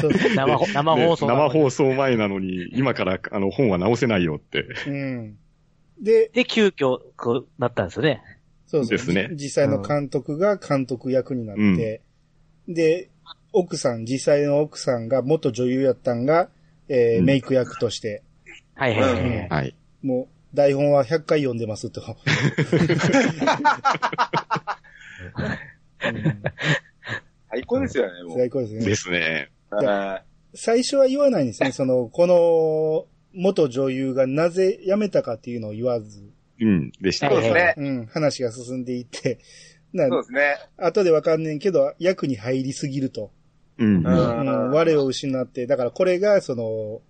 そう生放送生放送前なのに、今からあの本は直せないよって。うん。で、で、急遽、こう、なったんですよね。そう。ですねじ実際の監督が監督役になって、で、奥さん、実際の奥さんが元女優やったんが、えーうんメイク役として、はいはいはいはい。はい。もう、台本は100回読んでますと。[laughs] うんは最高ですよね、もう。最高ですね。ですね。は最初は言わないんですね。その、この、元女優がなぜ辞めたかっていうのを言わず、うん、でしたいそうですね。うん、話が進んでいって、なそうですね。後でわかんねんけど、役に入りすぎると。うん。ううんん、我を失って、だからこれが、その、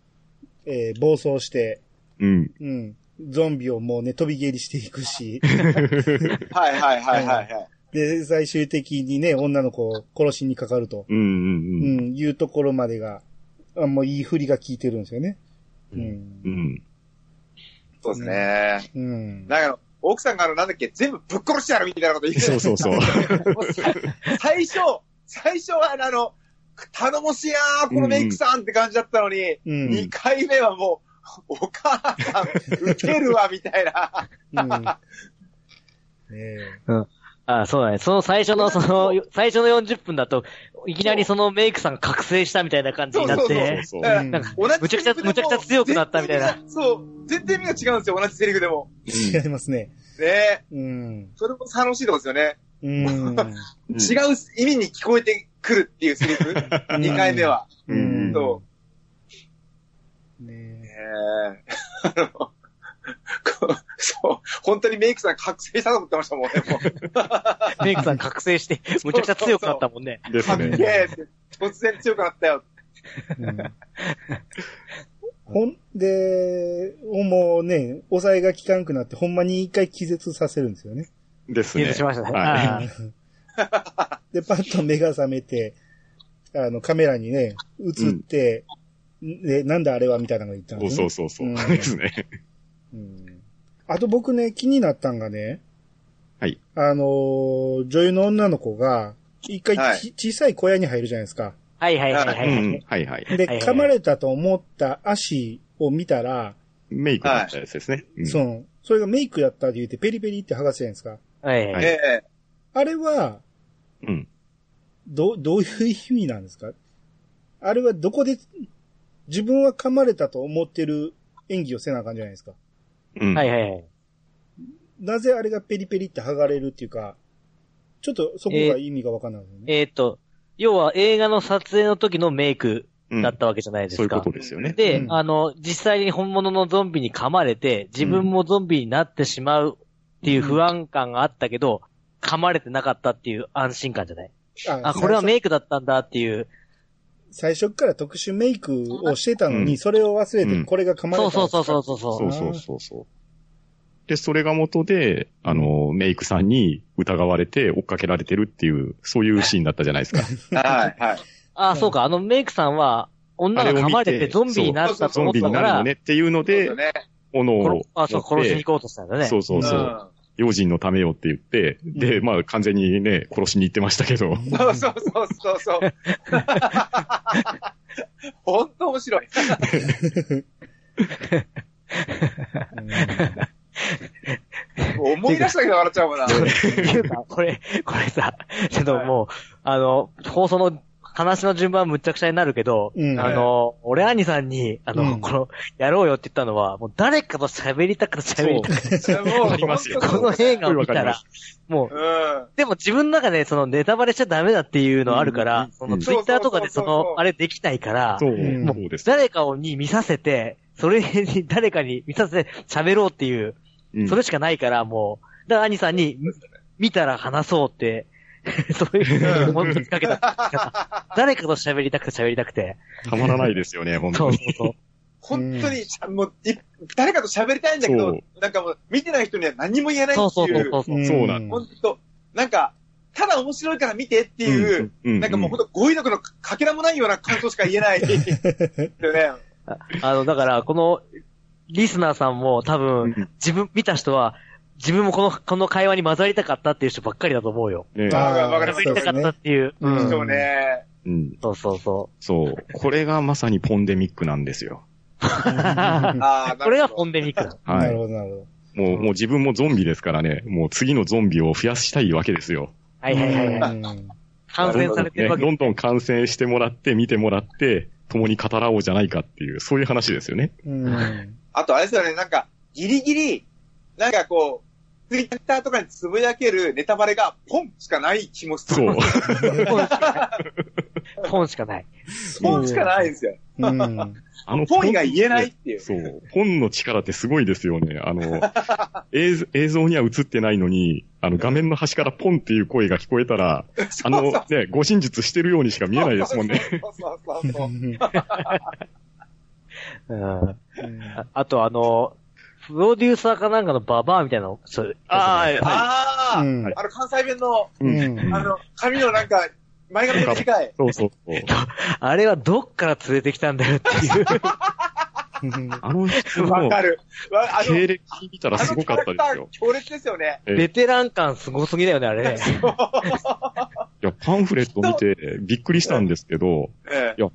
えー暴走して、うん。うん、ゾンビをもうね、飛び蹴りしていくし、[laughs] はいはいはいはいはい。で、最終的にね、女の子を殺しにかかると、うん。うん。ううん。ん、いうところまでが、あもういい振りが効いてるんですよね。う。うんん。そうですね。うん。なんかあの、奥さんがあの、なんだっけ、全部ぶっ殺してやるみたいなこと言ってそうそうそう。[laughs] 最初、最初はあの、頼もしいなーこのメイクさんって感じだったのに、うん。二回目はもう、お母さん、ウケるわ、みたいな。うん。ねえ。あそうだね。その最初の、その、最初の40分だと、いきなりそのメイクさんが覚醒したみたいな感じになっそうそうて、そうむちゃくちゃ、むちゃくちゃ強くなったみたいな。。そう。全然意味が違うんですよ、同じセリフでも。違いますね。ねうん。それも楽しいとこですよね。うん。うん違う意味に聞こえてくるっていうセリフ？二回目は。うんそねう。ねえ。あのこそう。本当にメイクさん覚醒したと思ってましたもんね、もう。[laughs] メイクさん覚醒して、[laughs] むちゃくちゃ強くなったもんね。かっけですね。えって。突然強くなったよ。うんほんで、もうね、抑えが効かんくなって、ほんまに一回気絶させるんですよね。ですね。気絶しましたね。はあ [laughs] で、パッと目が覚めて、あの、カメラにね、映って、で、なんだあれはみたいなのが言ったんい。ですね。そうそうそう。うんですね。うんあと僕ね、気になったんがね、はい。あのー女優の女の子が、一回、はいち小さい小屋に入るじゃないですか。はいはいはいはういはい。ん。はいはい。で、はいはい噛まれたと思った足を見たら、メイクだったやつですね。うんそう、それがメイクやったって言ってペリペリって剥がすじゃないですか。はいはいええ。あれは、うん。ど、どういう意味なんですか？あれはどこで、自分は噛まれたと思ってる演技をせなあかんじゃないですか。うん。はいはいはい。なぜあれがペリペリって剥がれるっていうか、ちょっとそこが意味がわかんないですよね。えーっと、要は映画の撮影の時のメイクうんだったわけじゃないですか。そういうことですよね。で、うんあの、実際に本物のゾンビに噛まれて、自分もゾンビになってしまうっていう不安感があったけど、噛まれてなかったっていう安心感じゃない？あ、これはメイクだったんだっていう。最初から特殊メイクをしてたのに、うんそれを忘れて、うんこれが噛まれたそうそうそうう。そうそう。そうそうそうそう。で、それが元で、あの、メイクさんに疑われて追っかけられてるっていう、そういうシーンだったじゃないですか。[laughs] はい、はい。あ、そうか、あのメイクさんは、女が噛まれてゾンビになったとゾンビ思ったから、になるのねっていうので。斧を持って。殺あ、そう、殺しに行こうとしたんだね。そうそうそうう。ん用心のためよって言って、で、まあ完全にね、殺しに行ってましたけど。[laughs] そうそうそうそうそう。[laughs] 本当面白い。思い出したけど笑っちゃうもんな。[laughs] っていうか、これ、これさ、ちょっともう、あの、放送の話の順番むっちゃくちゃになるけど、うん。あの、俺兄さんに、あの、うん。この、やろうよって言ったのは、もう誰かと喋りたくて喋りたくて、もうありますよこの映画を見たら。もう、うん。でも自分の中でそのネタバレしちゃダメだっていうのあるから、うんそのツイッターとかでその、あれできないから、そう。誰かに見させて、それに誰かに見させて喋ろうっていう、うん。それしかないから、もう、だから兄さんに、見たら話そうって、[laughs] そういう、本当にかけた。誰かと喋りたくて喋りたくて。たまらないですよね、本当に。そうそうそう。[laughs] 本当に、もう、い誰かと喋りたいんだけどなんかもう、見てない人には何も言えないってそうそうそうそう。そうなん本当なんか、ただ面白いから見てっていう、うんなんかもう本当語彙力のかけらもないような感想しか言えない。[laughs] ですよね。ああの、だから、この、リスナーさんも多う分、ん自分、見た人は、自分もこの、この会話に混ざりたかったっていう人ばっかりだと思うよ。ねあーわかります混ざりたかったっていう。そうねそうね。うん。そうそうそそう。これがまさにポンデミックなんですよ。[laughs] う。ああ、これがポンンデミックだ。はいなる。ほど、なるほど。もう、もう自分もゾンビですからね、もう次のゾンビを増やしたいわけですよ。はいはいはい感染されてるわけねどんどん感染してもらって、見てもらって、共に語らおうじゃないかっていう、そういう話ですよね。うん。あとあれですよね、なんか、ギリギリ、なんかこう、ツイッターとかにつぶやけるネタバレがポンしかない気もすそうる。[laughs] 本しかない。ポンしかないんですよ。うん。[laughs] あの、ポンが言えないっていう。そう。本の力ってすごいですよね。あの、[laughs] 映像映像には映ってないのに、あの、画面の端からポンっていう声が聞こえたら、あの、ね、護身術してるようにしか見えないですもんね。そうそうそうそう。うん。ああとあの、プロデューサーかなんかのババアみたいなの、そうあーああ、うんあの関西弁の、うん。あの、髪のなんか、前髪が短い。そうそうそう。[laughs] あれはどっから連れてきたんだよっていう。[laughs] あの人のわかる。わあの経歴見たらすごかったですよあのキャラクター。強烈ですよね。えベテラン感すごすぎだよね、あれね。[laughs] いや、パンフレット見てびっくりしたんですけど、えいや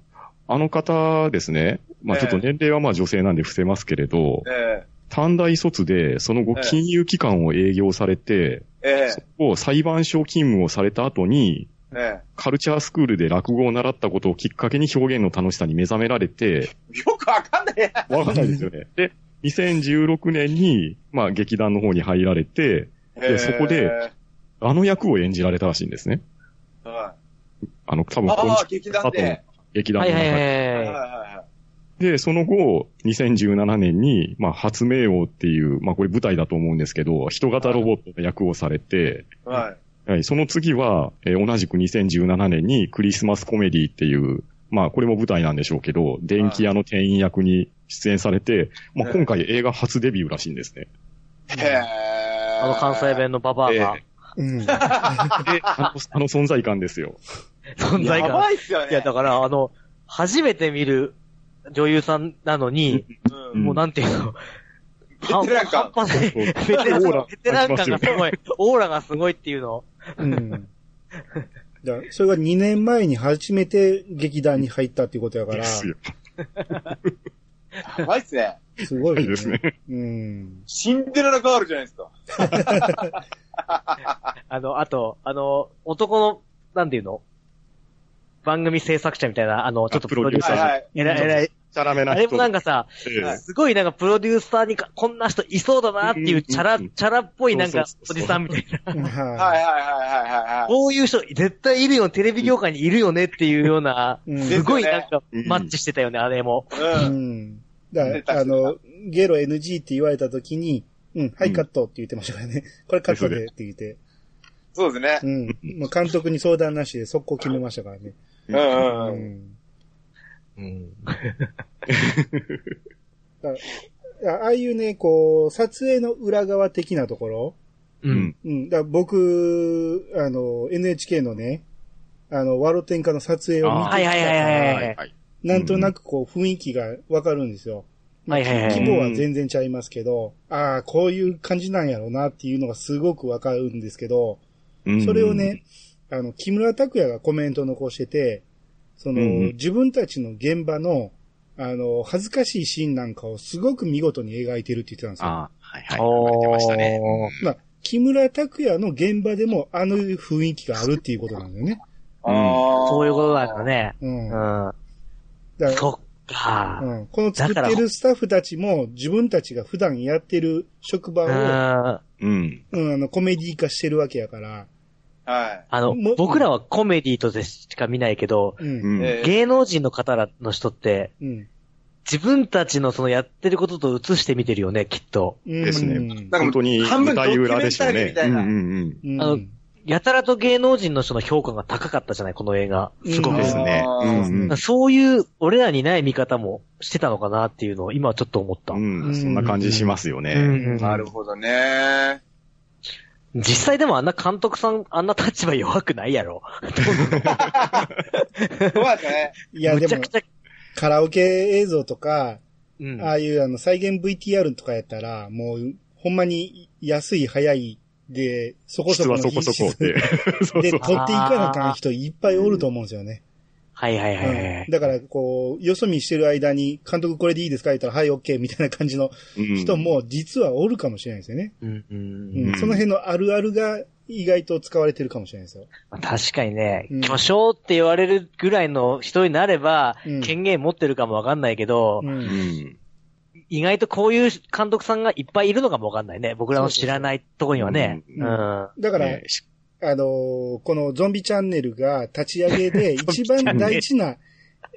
あの方ですね、まあちょっと年齢はまあ女性なんで伏せますけれどえ、え短大卒で、その後ええ金融機関を営業されて、ええそこを裁判所勤務をされた後に、えカルチャースクールで落語を習ったことをきっかけに表現の楽しさに目覚められて、えよくわかんないや。わかんないですよね。[laughs] で、2016年に、まあ劇団の方に入られて、でそこであの役を演じられたらしいんですね。ええはあの、多分い、ああ、今劇団で。劇団の中はいはいで。はいはいははで、その後、2017年に、まあ、発明王っていう、まあ、これ舞台だと思うんですけど、人型ロボットの役をされて、い。はい。はい、その次は、えー同じく2017年にクリスマスコメディっていう、まあ、これも舞台なんでしょうけど、電気屋の店員役に出演されて、まあ、はい今回映画初デビューらしいんですね。へえ。あの関西弁のババアがえうん。[laughs] で、あの、あの存在感ですよ。や存在感。ばいっすよね。いや、だから、あの、初めて見る女優さんなのに、うんもうなんていうの、ベテラン感半端ない、ベテランオーラベテラン感がすごい、オーラがすごいっていうの。うん。[laughs] だそれが2年前に初めて劇団に入ったっていうことやから、ですよ。やばいっすね。すごいよいいですね。うん。シンデレラガールじゃないですか。[laughs] あの、あと、あの、男の、なんていうの番組制作者みたいな、あの、ちょっとプロデューサー。はいはい。えらい、えらい。チャラめなあれ人。もなんかさ、すごいなんかプロデューサーにか、こんな人いそうだなっていうチャラ、チャラっぽいなんかおじさんみたいな。[laughs] はいははいはいはいはい。こういう人絶対いるよ、テレビ業界にいるよねっていうような、うんすごいなんかうんマッチしてたよね、あれも。い。う。うんん。だから、あの、ゲロ NG って言われた時に、うん、はい、カットって言ってましたからね。[laughs] これカットでって言って。そうですね。うん。もう監督に相談なしで速攻決めましたからね。うんうんううん。ん。うん。[laughs] [laughs] ああいうね、こう、撮影の裏側的なところ、ううんん。うん。だ僕、あの、NHK のね、あの、ワロテンカの撮影を見てきたはいはいはいはい。なんとなくこう雰囲気がわかるんですよ。まあはいはいはい規模は全然ちゃいますけど、ああ、こういう感じなんやろうなっていうのがすごくわかるんですけど、うんそれをね、、あの、木村拓哉がコメントを残してて、その、うん自分たちの現場の、あの、恥ずかしいシーンなんかをすごく見事に描いてるって言ってたんですよ。ああ、はいはい。言われてましたね。まあ、木村拓哉の現場でもあの雰囲気があるっていうことなんだよね。あーそういうことなんだ。ね。うん。うだかん。らそっか。うん、この作ってるスタッフたちも自分たちが普段やってる職場を、うん。うん。うん、あの、コメディ化してるわけやから、はい。あのも、僕らはコメディとでしか見ないけど、う。うん芸能人の方らの人って、うん。自分たちのそのやってることと映して見てるよね、きっと。うん。ですねうんなんか本当に半分舞台裏でしたいなね。うんうんうんあのやたらと芸能人の人の評価が高かったじゃない、この映画。すごうんく。ですね。うんうんそういう、俺らにない見方もしてたのかなっていうのを今はちょっと思った。うん。そんな感じしますよね。うんなるほどね。実際でもあんな監督さん、あんな立場弱くないやろ。そうですね。[laughs] いや、でもむちゃく、ちゃ、カラオケ映像とか、うん。ああいうあの、再現 VTR とかやったら、もう、ほんまに安い、早い、で、そこそ質こそこそこ [laughs] で。そうで、そう。撮っていかなあかん人いっぱいおると思うんですよね。はいはいはいはい。うんだから、こう、よそ見してる間に、監督これでいいですか？言ったら、はい、オッケーみたいな感じのうん人も、実はおるかもしれないですよね。うんううんんその辺のあるあるが、意外と使われてるかもしれないですよ。まあ確かにね、うん巨匠って言われるぐらいの人になれば、うん権限持ってるかもわかんないけど、うんうん。意外とこういう監督さんがいっぱいいるのかもわかんないね。僕らの知らないとこにはね。そうそううん。だから、ねしあのーこのゾンビチャンネルが立ち上げで [laughs] 一番大事な、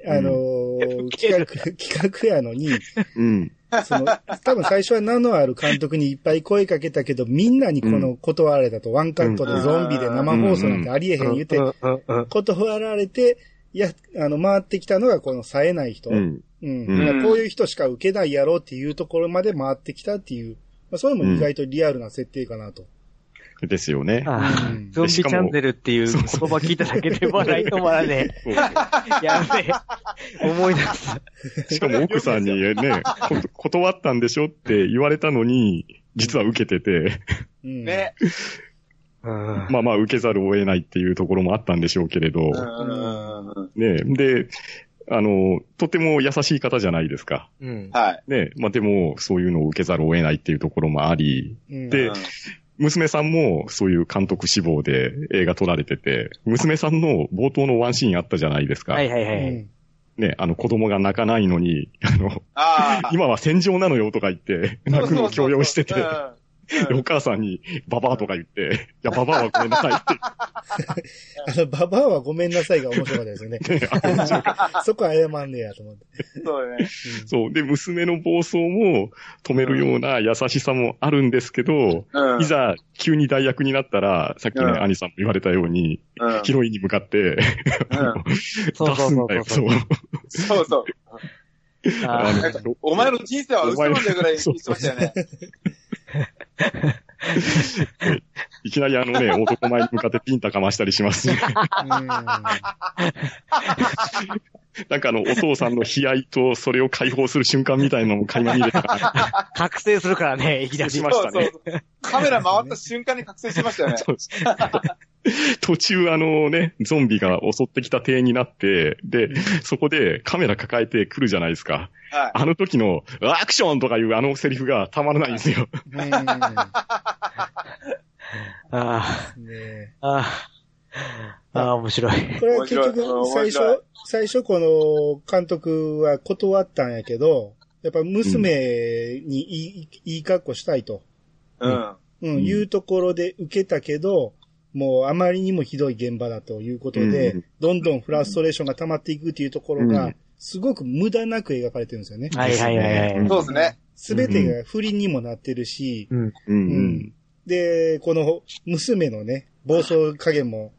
あのー企画、[laughs] 企画やのに、うん。その、多分最初は名のある監督にいっぱい声かけたけど、みんなにこの断られたと、ワンカットでゾンビで生放送なんてありえへん言ってう、ん。うん。うん。断られて、いや、あの、回ってきたのがこの冴えない人。ううん。ん。だからこういう人しか受けないやろうっていうところまで回ってきたっていう、まあ、それも意外とリアルな設定かなと。ですよね。ああうんゾンビチャンネルっていう言葉聞いただけで笑い止まらねえ。やべえ。思い出す。しかも奥さんにね、こ断ったんでしょって言われたのに、実は受けてて、うん。ね。うん。まあまあ受けざるを得ないっていうところもあったんでしょうけれど、ね、で、あの、とても優しい方じゃないですか。うん。はい。ね、まあでも、そういうのを受けざるを得ないっていうところもあり、うんでうん娘さんもそういう監督志望で映画撮られてて、娘さんの冒頭のワンシーンあったじゃないですか。はいはいはい。うんね、あの子供が泣かないのに、あの、ああ。[laughs] 今は戦場なのよとか言って、泣くのを強要してて、うんうんでお母さんに、ババアとか言って、[laughs] いや、ババアはごめんなさいって [laughs] あの、ババアはごめんなさいが面白かったですよね。[laughs] そこ謝んねやと思って。そうだね。そう。で、娘の暴走も止めるような優しさもあるんですけど、うん。いざ急に代役になったら、さっきね、うん兄さんも言われたように、うん、ヒロインに向かって、出すんだよ。そうそう。そうお前の人生は嘘なんだよぐらい言ってましたよね。[laughs] いきなりあのね、[laughs] 男前に向かってピンタかましたりしますね。なんかあの、お父さんの悲哀とそれを解放する瞬間みたいなのも垣間見れたから、あ [laughs] 覚醒するからね、いきなりし。ましたねそうそう。カメラ回った瞬間に覚醒しましたよね。そうです途中あのね、ゾンビが襲ってきた体になって、で、そこでカメラ抱えて来るじゃないですか。はい。あの時の、アクションとかいうあのセリフがたまらないんですよ。うん。う [laughs] んあねあ、ああ、面白い。これは結局、面最初、最初この監督は断ったんやけど、やっぱ娘にいい、いい格好したいと。うん。うん、うん。いうところで受けたけど、もうあまりにもひどい現場だということで、うん。どんどんフラストレーションが溜まっていくっていうところがうん、すごく無駄なく描かれてるんですよね。はいはいはいはい。そうですね。すべてが不倫にもなってるし、うん。うんうんで、この娘のね、暴走加減も、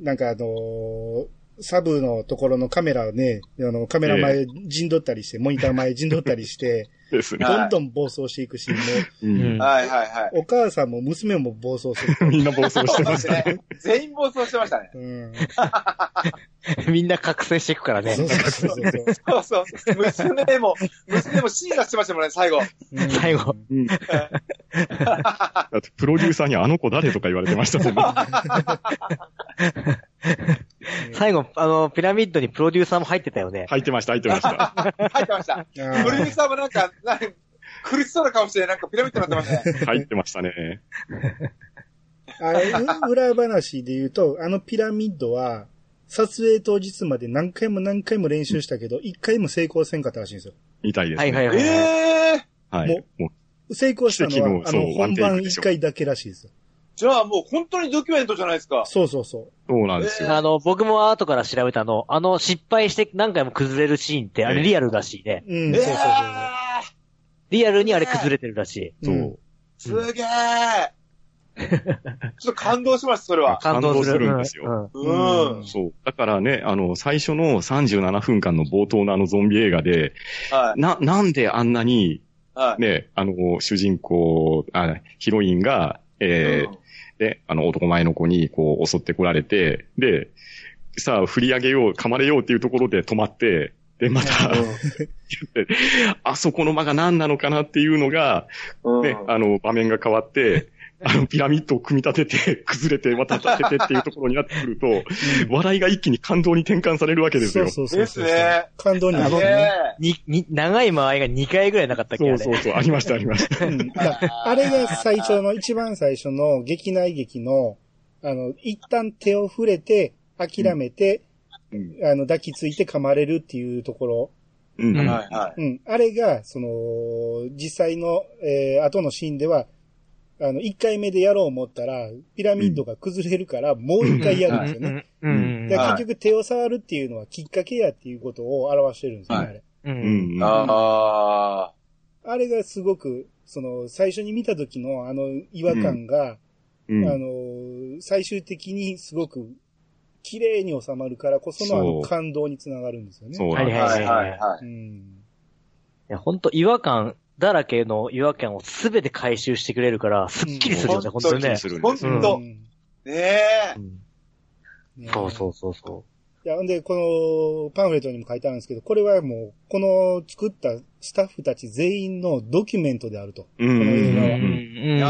なんかあのーサブのところのカメラをね、あの、カメラ前陣取ったりして、モニター前陣取ったりして、[laughs] ですね。はいどんどん暴走していくし、もはいはいはい。お母さんも娘も暴走する。みんな暴走してましすね。[laughs] 全員暴走してましたね。うん。[laughs] [laughs] みんな覚醒していくからねそ。うそうそう。娘も、娘も C 出してましたもんね、最後。うん最後。うんだってプロデューサーにあの子誰とか言われてましたもんね。[laughs] 最後、あの、ピラミッドにプロデューサーも入ってたよね。入ってました、入ってました。入ってました。あプロデューーサーもなんか、なんか苦しそうな顔して、なんかピラミッドになってましたね。入ってましたね。あれ、う裏話で言うと、あのピラミッドは、撮影当日まで何回も何回も練習したけど、一回も成功せんかったらしいんですよ。みたいですね。はいはいはい。ええー。はい。も成功したのは、あの、本番一回だけらしいですよ。じゃあもう本当にドキュメントじゃないですか。そうそうそう。そうなんですよ。あの、僕も後から調べたの、あの失敗して何回も崩れるシーンって、あれリアルらしいね。うん、えそうそうそうリアルにあれ崩れてるらしい。そう。うんそう。すげえ。[laughs] ちょっと感動しました、それは。感動する。んですようんうんそう。だからね、あの、最初の37分間の冒頭のあのゾンビ映画で、はい。な、なんであんなに、はい。ね、あの、主人公、あヒロインが、えーうんで、あの、男前の子に、こう、襲ってこられて、で、さあ、振り上げよう、噛まれようっていうところで止まって、で、また、[laughs] あそこの間が何なのかなっていうのが、うんね、あの、場面が変わって、あの、ピラミッドを組み立てて、[laughs] 崩れて、また立ててっていうところになってくると、笑いが一気に感動に転換されるわけですよ。そうそうそうですね。感動にね。え。に、に、長い間合いが2回ぐらいなかったっけ。そうそうそう、ありました、ありました。うんだあれが最初の、一番最初の劇内劇の、あの、一旦手を触れて、諦めて、うんあの、抱きついて噛まれるっていうところうん。うんはいはい。うん。あれが、その、実際の、えー、後のシーンでは、あの、1回目でやろう思ったら、ピラミッドが崩れるから、もう1回やるんですよね。うん。うん。だ結局手を触るっていうのはきっかけやっていうことを表してるんですよね、はいあれ。う。うんん。ああれがすごく、その、最初に見た時のあの違和感が、うん。あの、最終的にすごく綺麗に収まるからこそのあの感動につながるんですよね。そうあ。なんです。はいはいはい。うん。いや、ほんと違和感だらけの違和感をすべて回収してくれるから、すっきりするよね、うんほんとにね。するんほんですよ。とう。んねえう。んねそうそうそうそいや、んで、このパンフレットにも書いてあるんですけど、これはもう、この作ったスタッフたち全員のドキュメントであると。うん。この映う。画はうん。いや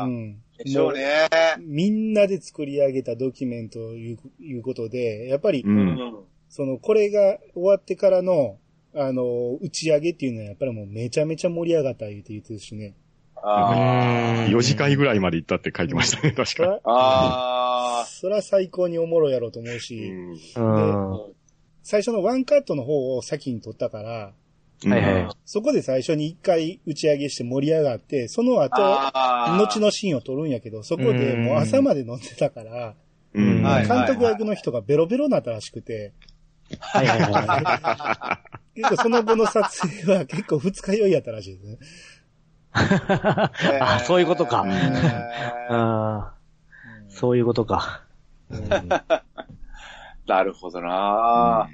ー。うん。でしょうね。みんなで作り上げたドキュメントといういうことで、やっぱり、う。うんん。その、これが終わってからの、あの、打ち上げっていうのはやっぱりもうめちゃめちゃ盛り上がった言うて言ってるしね。あ4時間ぐらいまで行ったって書いてましたね、[laughs] 確か。あ。あそら最高におもろいやろうと思うし、うんうん。最初のワンカットの方を先に撮ったから、はいはい。そこで最初に一回打ち上げして盛り上がって、その後、あ。後のシーンを撮るんやけど、そこでもう朝まで飲んでたから、監督役の人がベロベロになったらしくて、はいはいは [laughs] 結構その後の撮影は結構二日酔いやったらしいですね。い。[laughs] あ、そういうことか。えーあーそういうことか。うんなるほどな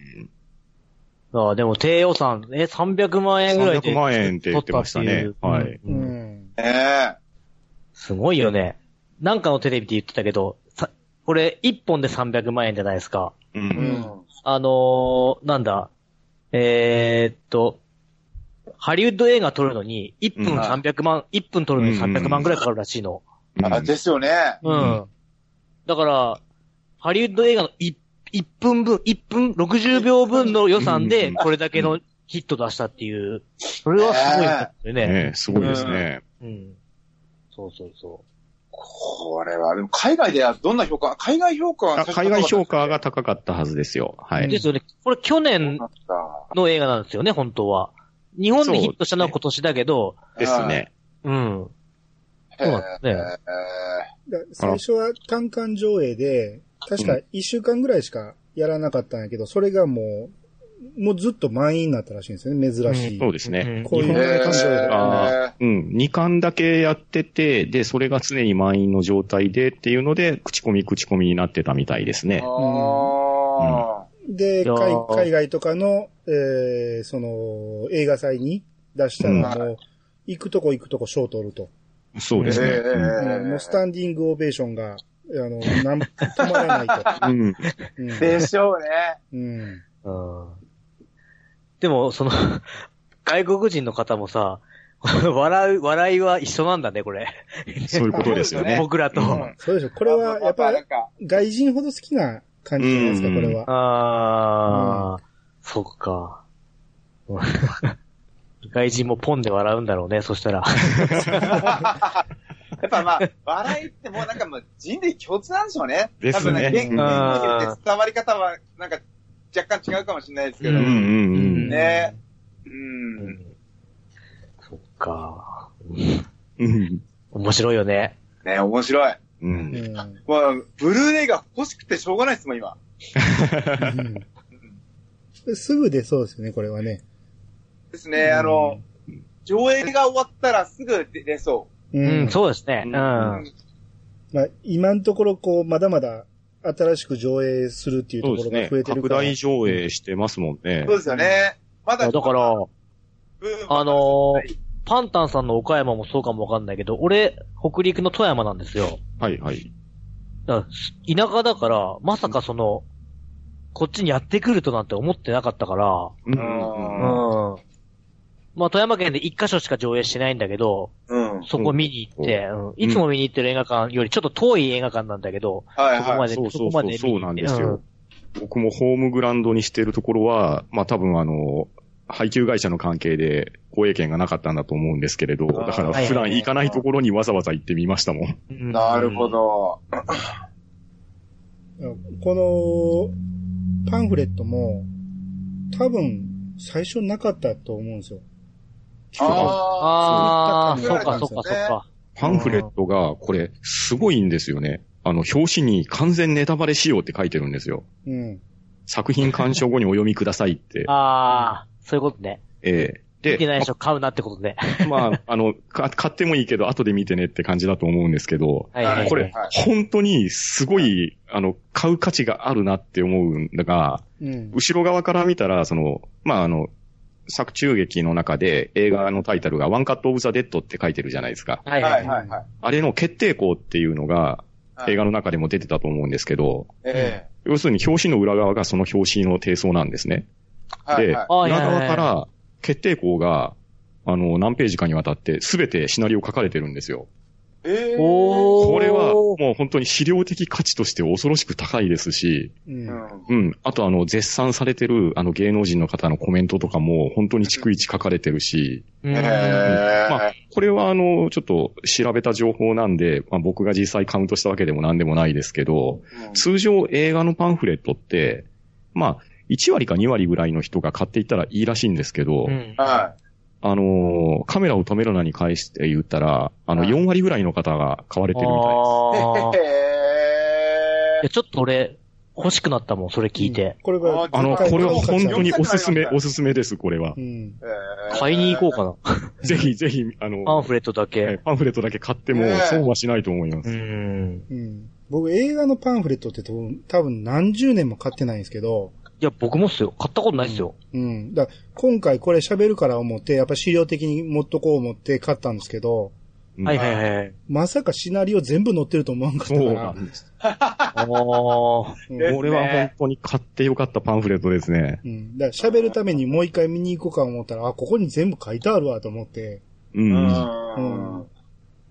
ああ、でも低予算、え、300万円ぐらいで。300万円って言ってましたね撮ったっていうはいうん。うんぁ。ねすごいよね。なんかのテレビで言ってたけど、さ、これ1本で300万円じゃないですか。う。え。うんん。あのー、なんだ、えーっと、ハリウッド映画撮るのに、1分うん300万、1分撮るのに300万ぐらいかかるらしいの。あ、ですよね。うん。だから、ハリウッド映画の 1, 1分分、1分60秒分の予算でうんこれだけのヒット出したっていう、それはすごいですよね。ねすごいですね。うん。そうそうそこれは、でも海外ではどんな評価海外評価はあ海外評価が高かったはずですよ。はう。い。ですよね。これ去年の映画なんですよね、本当は。日本でヒットしたのは今年だけど、ですね。うん。へそうなんですね最初は単館上映で、確か一週間ぐらいしかやらなかったんやけど、それがもう、もうずっと満員になったらしいんですよね、珍しい。そうですね。うんこういう日本へーで確へか、うん、2巻だけやってて、で、それが常に満員の状態でっていうので、口コミ口コミになってたみたいですね。あで、いやー海海外とかの、えー、その、映画祭に出したらもう、行くとこ行くとこ賞取ると。そうですね。へーうんもうスタンディングオベーションが、あの、なん、止まらないと。うん。でしょうね。うん。うん。でも、その、[laughs] 外国人の方もさ、[laughs] 笑う、笑いは一緒なんだね、これ。そういうことですよね。[laughs] 僕らと。うんそうでしょ。これは、やっぱなんか、外人ほど好きな感じじゃないですか、うんこれは。ああ、そっか。外人もポンで笑うんだろうね、そしたら。やっぱまあ、笑いってもうなんかもう人類共通なんでしょうね。ですね多分ね、言うん語によって伝わり方はなんか若干違うかもしれないですけど。うんうんうん。ねうん。そっか。うん。面白いよね。ね面白い。う。うんん。まあ、ブルーレイが欲しくてしょうがないですもん、今。うんすぐ出そうですよね、これはね。ですね、あの、上映が終わったらすぐ出そうん、そうですね。う。うん。まあ、今のところ、こう、まだまだ新しく上映するっていうところが増え。てるから。拡大上映してますもんねそう。ですよね。まだ、だから、あのーパンタンさんの岡山もそうかもわかんないけど、俺、北陸の富山なんですよ。はいはい。だ田舎だから、まさかその、こっちにやってくるとなんて思ってなかったから、うんうん。まあ、富山県で一箇所しか上映してないんだけど、うん。そこ見に行って、うんいつも見に行ってる映画館よりちょっと遠い映画館なんだけど、はいはい。そこまで、そうそうそこまでそうそうなんですよ。僕もホームグラウンドにしてるところは、まあ多分あの、配給会社の関係で放映権がなかったんだと思うんですけれど、だから普段行かないところにわざわざ行ってみましたもん。うんなるほ。ど。この、パンフレットも、多分、最初なかったと思うんですよ。あああ、そいったそううか、そうか、そうか。パンフレットが、これ、すごいんですよね。あの、表紙に完全ネタバレ仕様って書いてるんですよ。うん。作品鑑賞後にお読みくださいって。ああ、そういうことね。ええで、見てない人買うなってことね。まあ、[laughs] あの、か買ってもいいけど、後で見てねって感じだと思うんですけど、はいはいはい。これはい、本当にすごい、あの、買う価値があるなって思うんだが、うん。後ろ側から見たら、その、まあ、あの、作中劇の中で映画のタイトルがワンカットオブザ・デッドって書いてるじゃないですか。はいははいいはい。はいはい。あれの決定稿っていうのがはい映画の中でも出てたと思うんですけど、え要するに表紙の裏側がその表紙の低層なんですね。はいはい。はい裏側から決定校が、あの、何ページかにわたってすべてシナリオ書かれてるんですよ。えー。これはもう本当に資料的価値として恐ろしく高いですし、うん。うん。うん。あとあの、絶賛されてるあの芸能人の方のコメントとかも本当に逐一書かれてるし、うんえまあえ、これはあの、ちょっと調べた情報なんで、まあ、僕が実際カウントしたわけでも何でもないですけど、通常映画のパンフレットって、まあ、1割か2割ぐらいの人が買っていったらいいらしいんですけど、うんはあのーカメラを止めるなに返して言ったら、あの、はい4割ぐらいの方が買われてるみたいです。[laughs] い。や、ちょっと俺、欲しくなったもん、それ聞いて。これが、あの、これは本当におすすめ、はいおすすめです、これはう。ん。え買いに行こうかな。[laughs] ぜひぜひ、あの、パンフレットだはいけ。パンフレットだけ買っても損はしないと思います。うん。うん。僕映画のパンフレットって多分多分何十年も買ってないんですけど、いや、僕もっすよ。買ったことないっすよ。うん。だから今回これ喋るから思って、やっぱ資料的に持っとこう思って買ったんですけど、うんはいはいはい。まさかシナリオ全部載ってると思わんかったそうから。なんです。あー。うんですねこれは本当に買ってよかったパンフレットですね。うん。だから喋るためにもう一回見に行こうか思ったら、あ、ここに全部書いてあるわと思って。う。うん。うんん。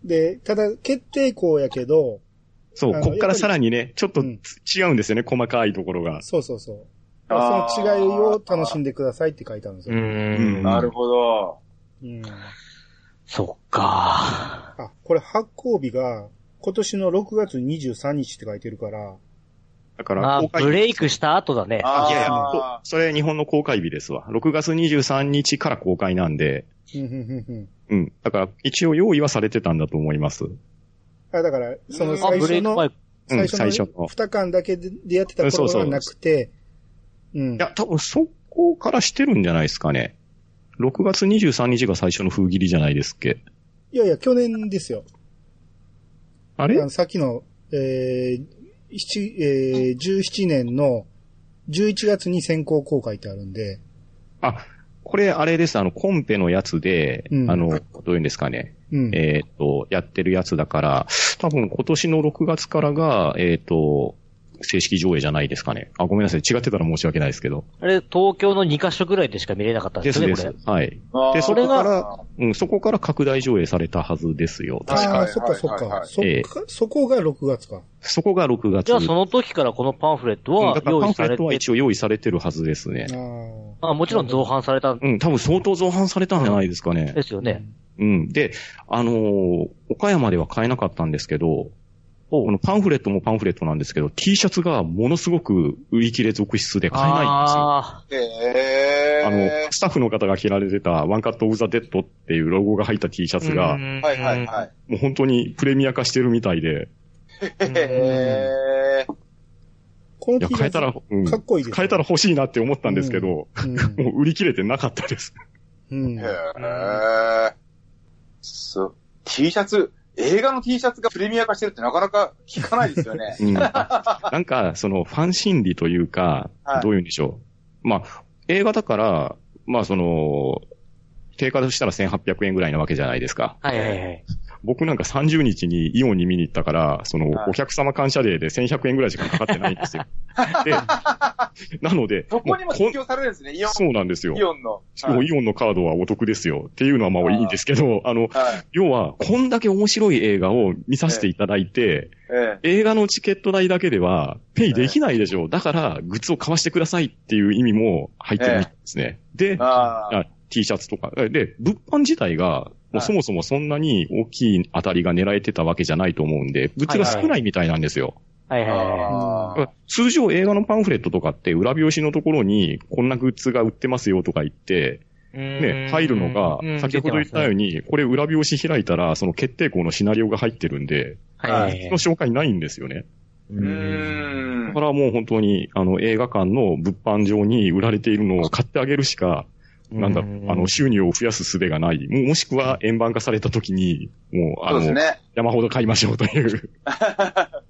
で、ただ決定校やけど、そう、こっからさらにね、ちょっとうん違うんですよね、細かいところが。そうそうそう。その違いを楽しんでくださいって書いてあるんですうよ。ん。なるほど。うん。そっか。あ、これ発行日が今年の6月23日って書いてるから、だかまあ、ら公開ブレイクした後だね。あいやいやあそれ日本の公開日ですわ。6月23日から公開なんで、うん、うん、うん、うん。うん。だから一応用意はされてたんだと思います。あ、だから、そのあ、最初の、ブレイク前。うん最初の2巻だけでやってた頃はなくて、うん。いや、多分そこからしてるんじゃないですかね。6月23日が最初の封切りじゃないですっけ。いやいや、去年ですよ。あれ？さっきの、えー、七えー、17年の11月に先行公開ってあるんで、あ、これあれです。あの、コンペのやつで、うんあの、どういうんですかね。うん。えっ、と、やってるやつだから、多分今年の6月からが、えっ、と、正式上映じゃないですかね。あ、ごめんなさい。違ってたら申し訳ないですけど。あれ、東京の2カ所ぐらいでしか見れなかったんでですね、でこれ。。すはい。で、それがこから、うん、そこから拡大上映されたはずですよ。確か。ああ、はいそっかそっか。はいはいはいそっか、そこが6月か。そこが6月。じゃあ、その時からこのパンフレットは用意されパンフレットはて、一応用意されてるはずですね。ああ。あもちろん増版されたんうん、多分相当増版されたんじゃないですかね。ですよね。うん。で、あのー岡山では買えなかったんですけど、このパンフレットもパンフレットなんですけど、T シャツがものすごく売り切れ続出で買えないんですよ。あええあの、スタッフの方が着られてたワンカットオブザ・デッドっていうロゴが入った T シャーツが、うんはいはいはい。もう本当にプレミア化してるみたいで、ええこのいや、T シャツ変えたら、うん、かっこいいですよ変えたら欲しいなって思ったんですけど、うん。もう売り切れてなかったです。うん。へえ。そう。T シャツ、映画の T シャツがプレミア化してるってなかなか聞かないですよね。[laughs] うん、なんか、その、ファン心理というかはい、どういうんでしょう。まあ、映画だから、まあ、その、定価としたら1800円ぐらいなわけじゃないですか。はいはいはい。僕なんか30日にイオンに見に行ったから、その、はいお客様感謝デーで1100円ぐらいしかかかってないんですよ。[laughs] で、なので、そこにもうこん適用されるんですね、イオン、そうなんですよ。イオンの。しかもイオンのカードはお得ですよ。っていうのはまあいいんですけど、あの、はい。要は、こんだけ面白い映画を見させていただいて、え映画のチケット代だけでは、ペイできないでしょう。だから、グッズを買わしてくださいっていう意味も入ってるんですね。で T シャツとか。で、物販自体が、もうそもそもそんなに大きい当たりが狙えてたわけじゃないと思うんで、グッズが少ないみたいなんですよ。はいはいはあー通常映画のパンフレットとかって裏表紙のところにこんなグッズが売ってますよとか言って、い。ね、入るのが、先ほど言ったように。に、これ裏表紙開いたら、その決定校のシナリオが入ってるんで、はいの紹介ないんですよね。うーんだか。らもう本当に、あの、映画館の物販上に売られているのを買ってあげるしか、なんだ、あうんの、収入を増やす術がない。ももしくは円盤化された時に、もう、あの、ね。山ほど買いましょうという。[laughs]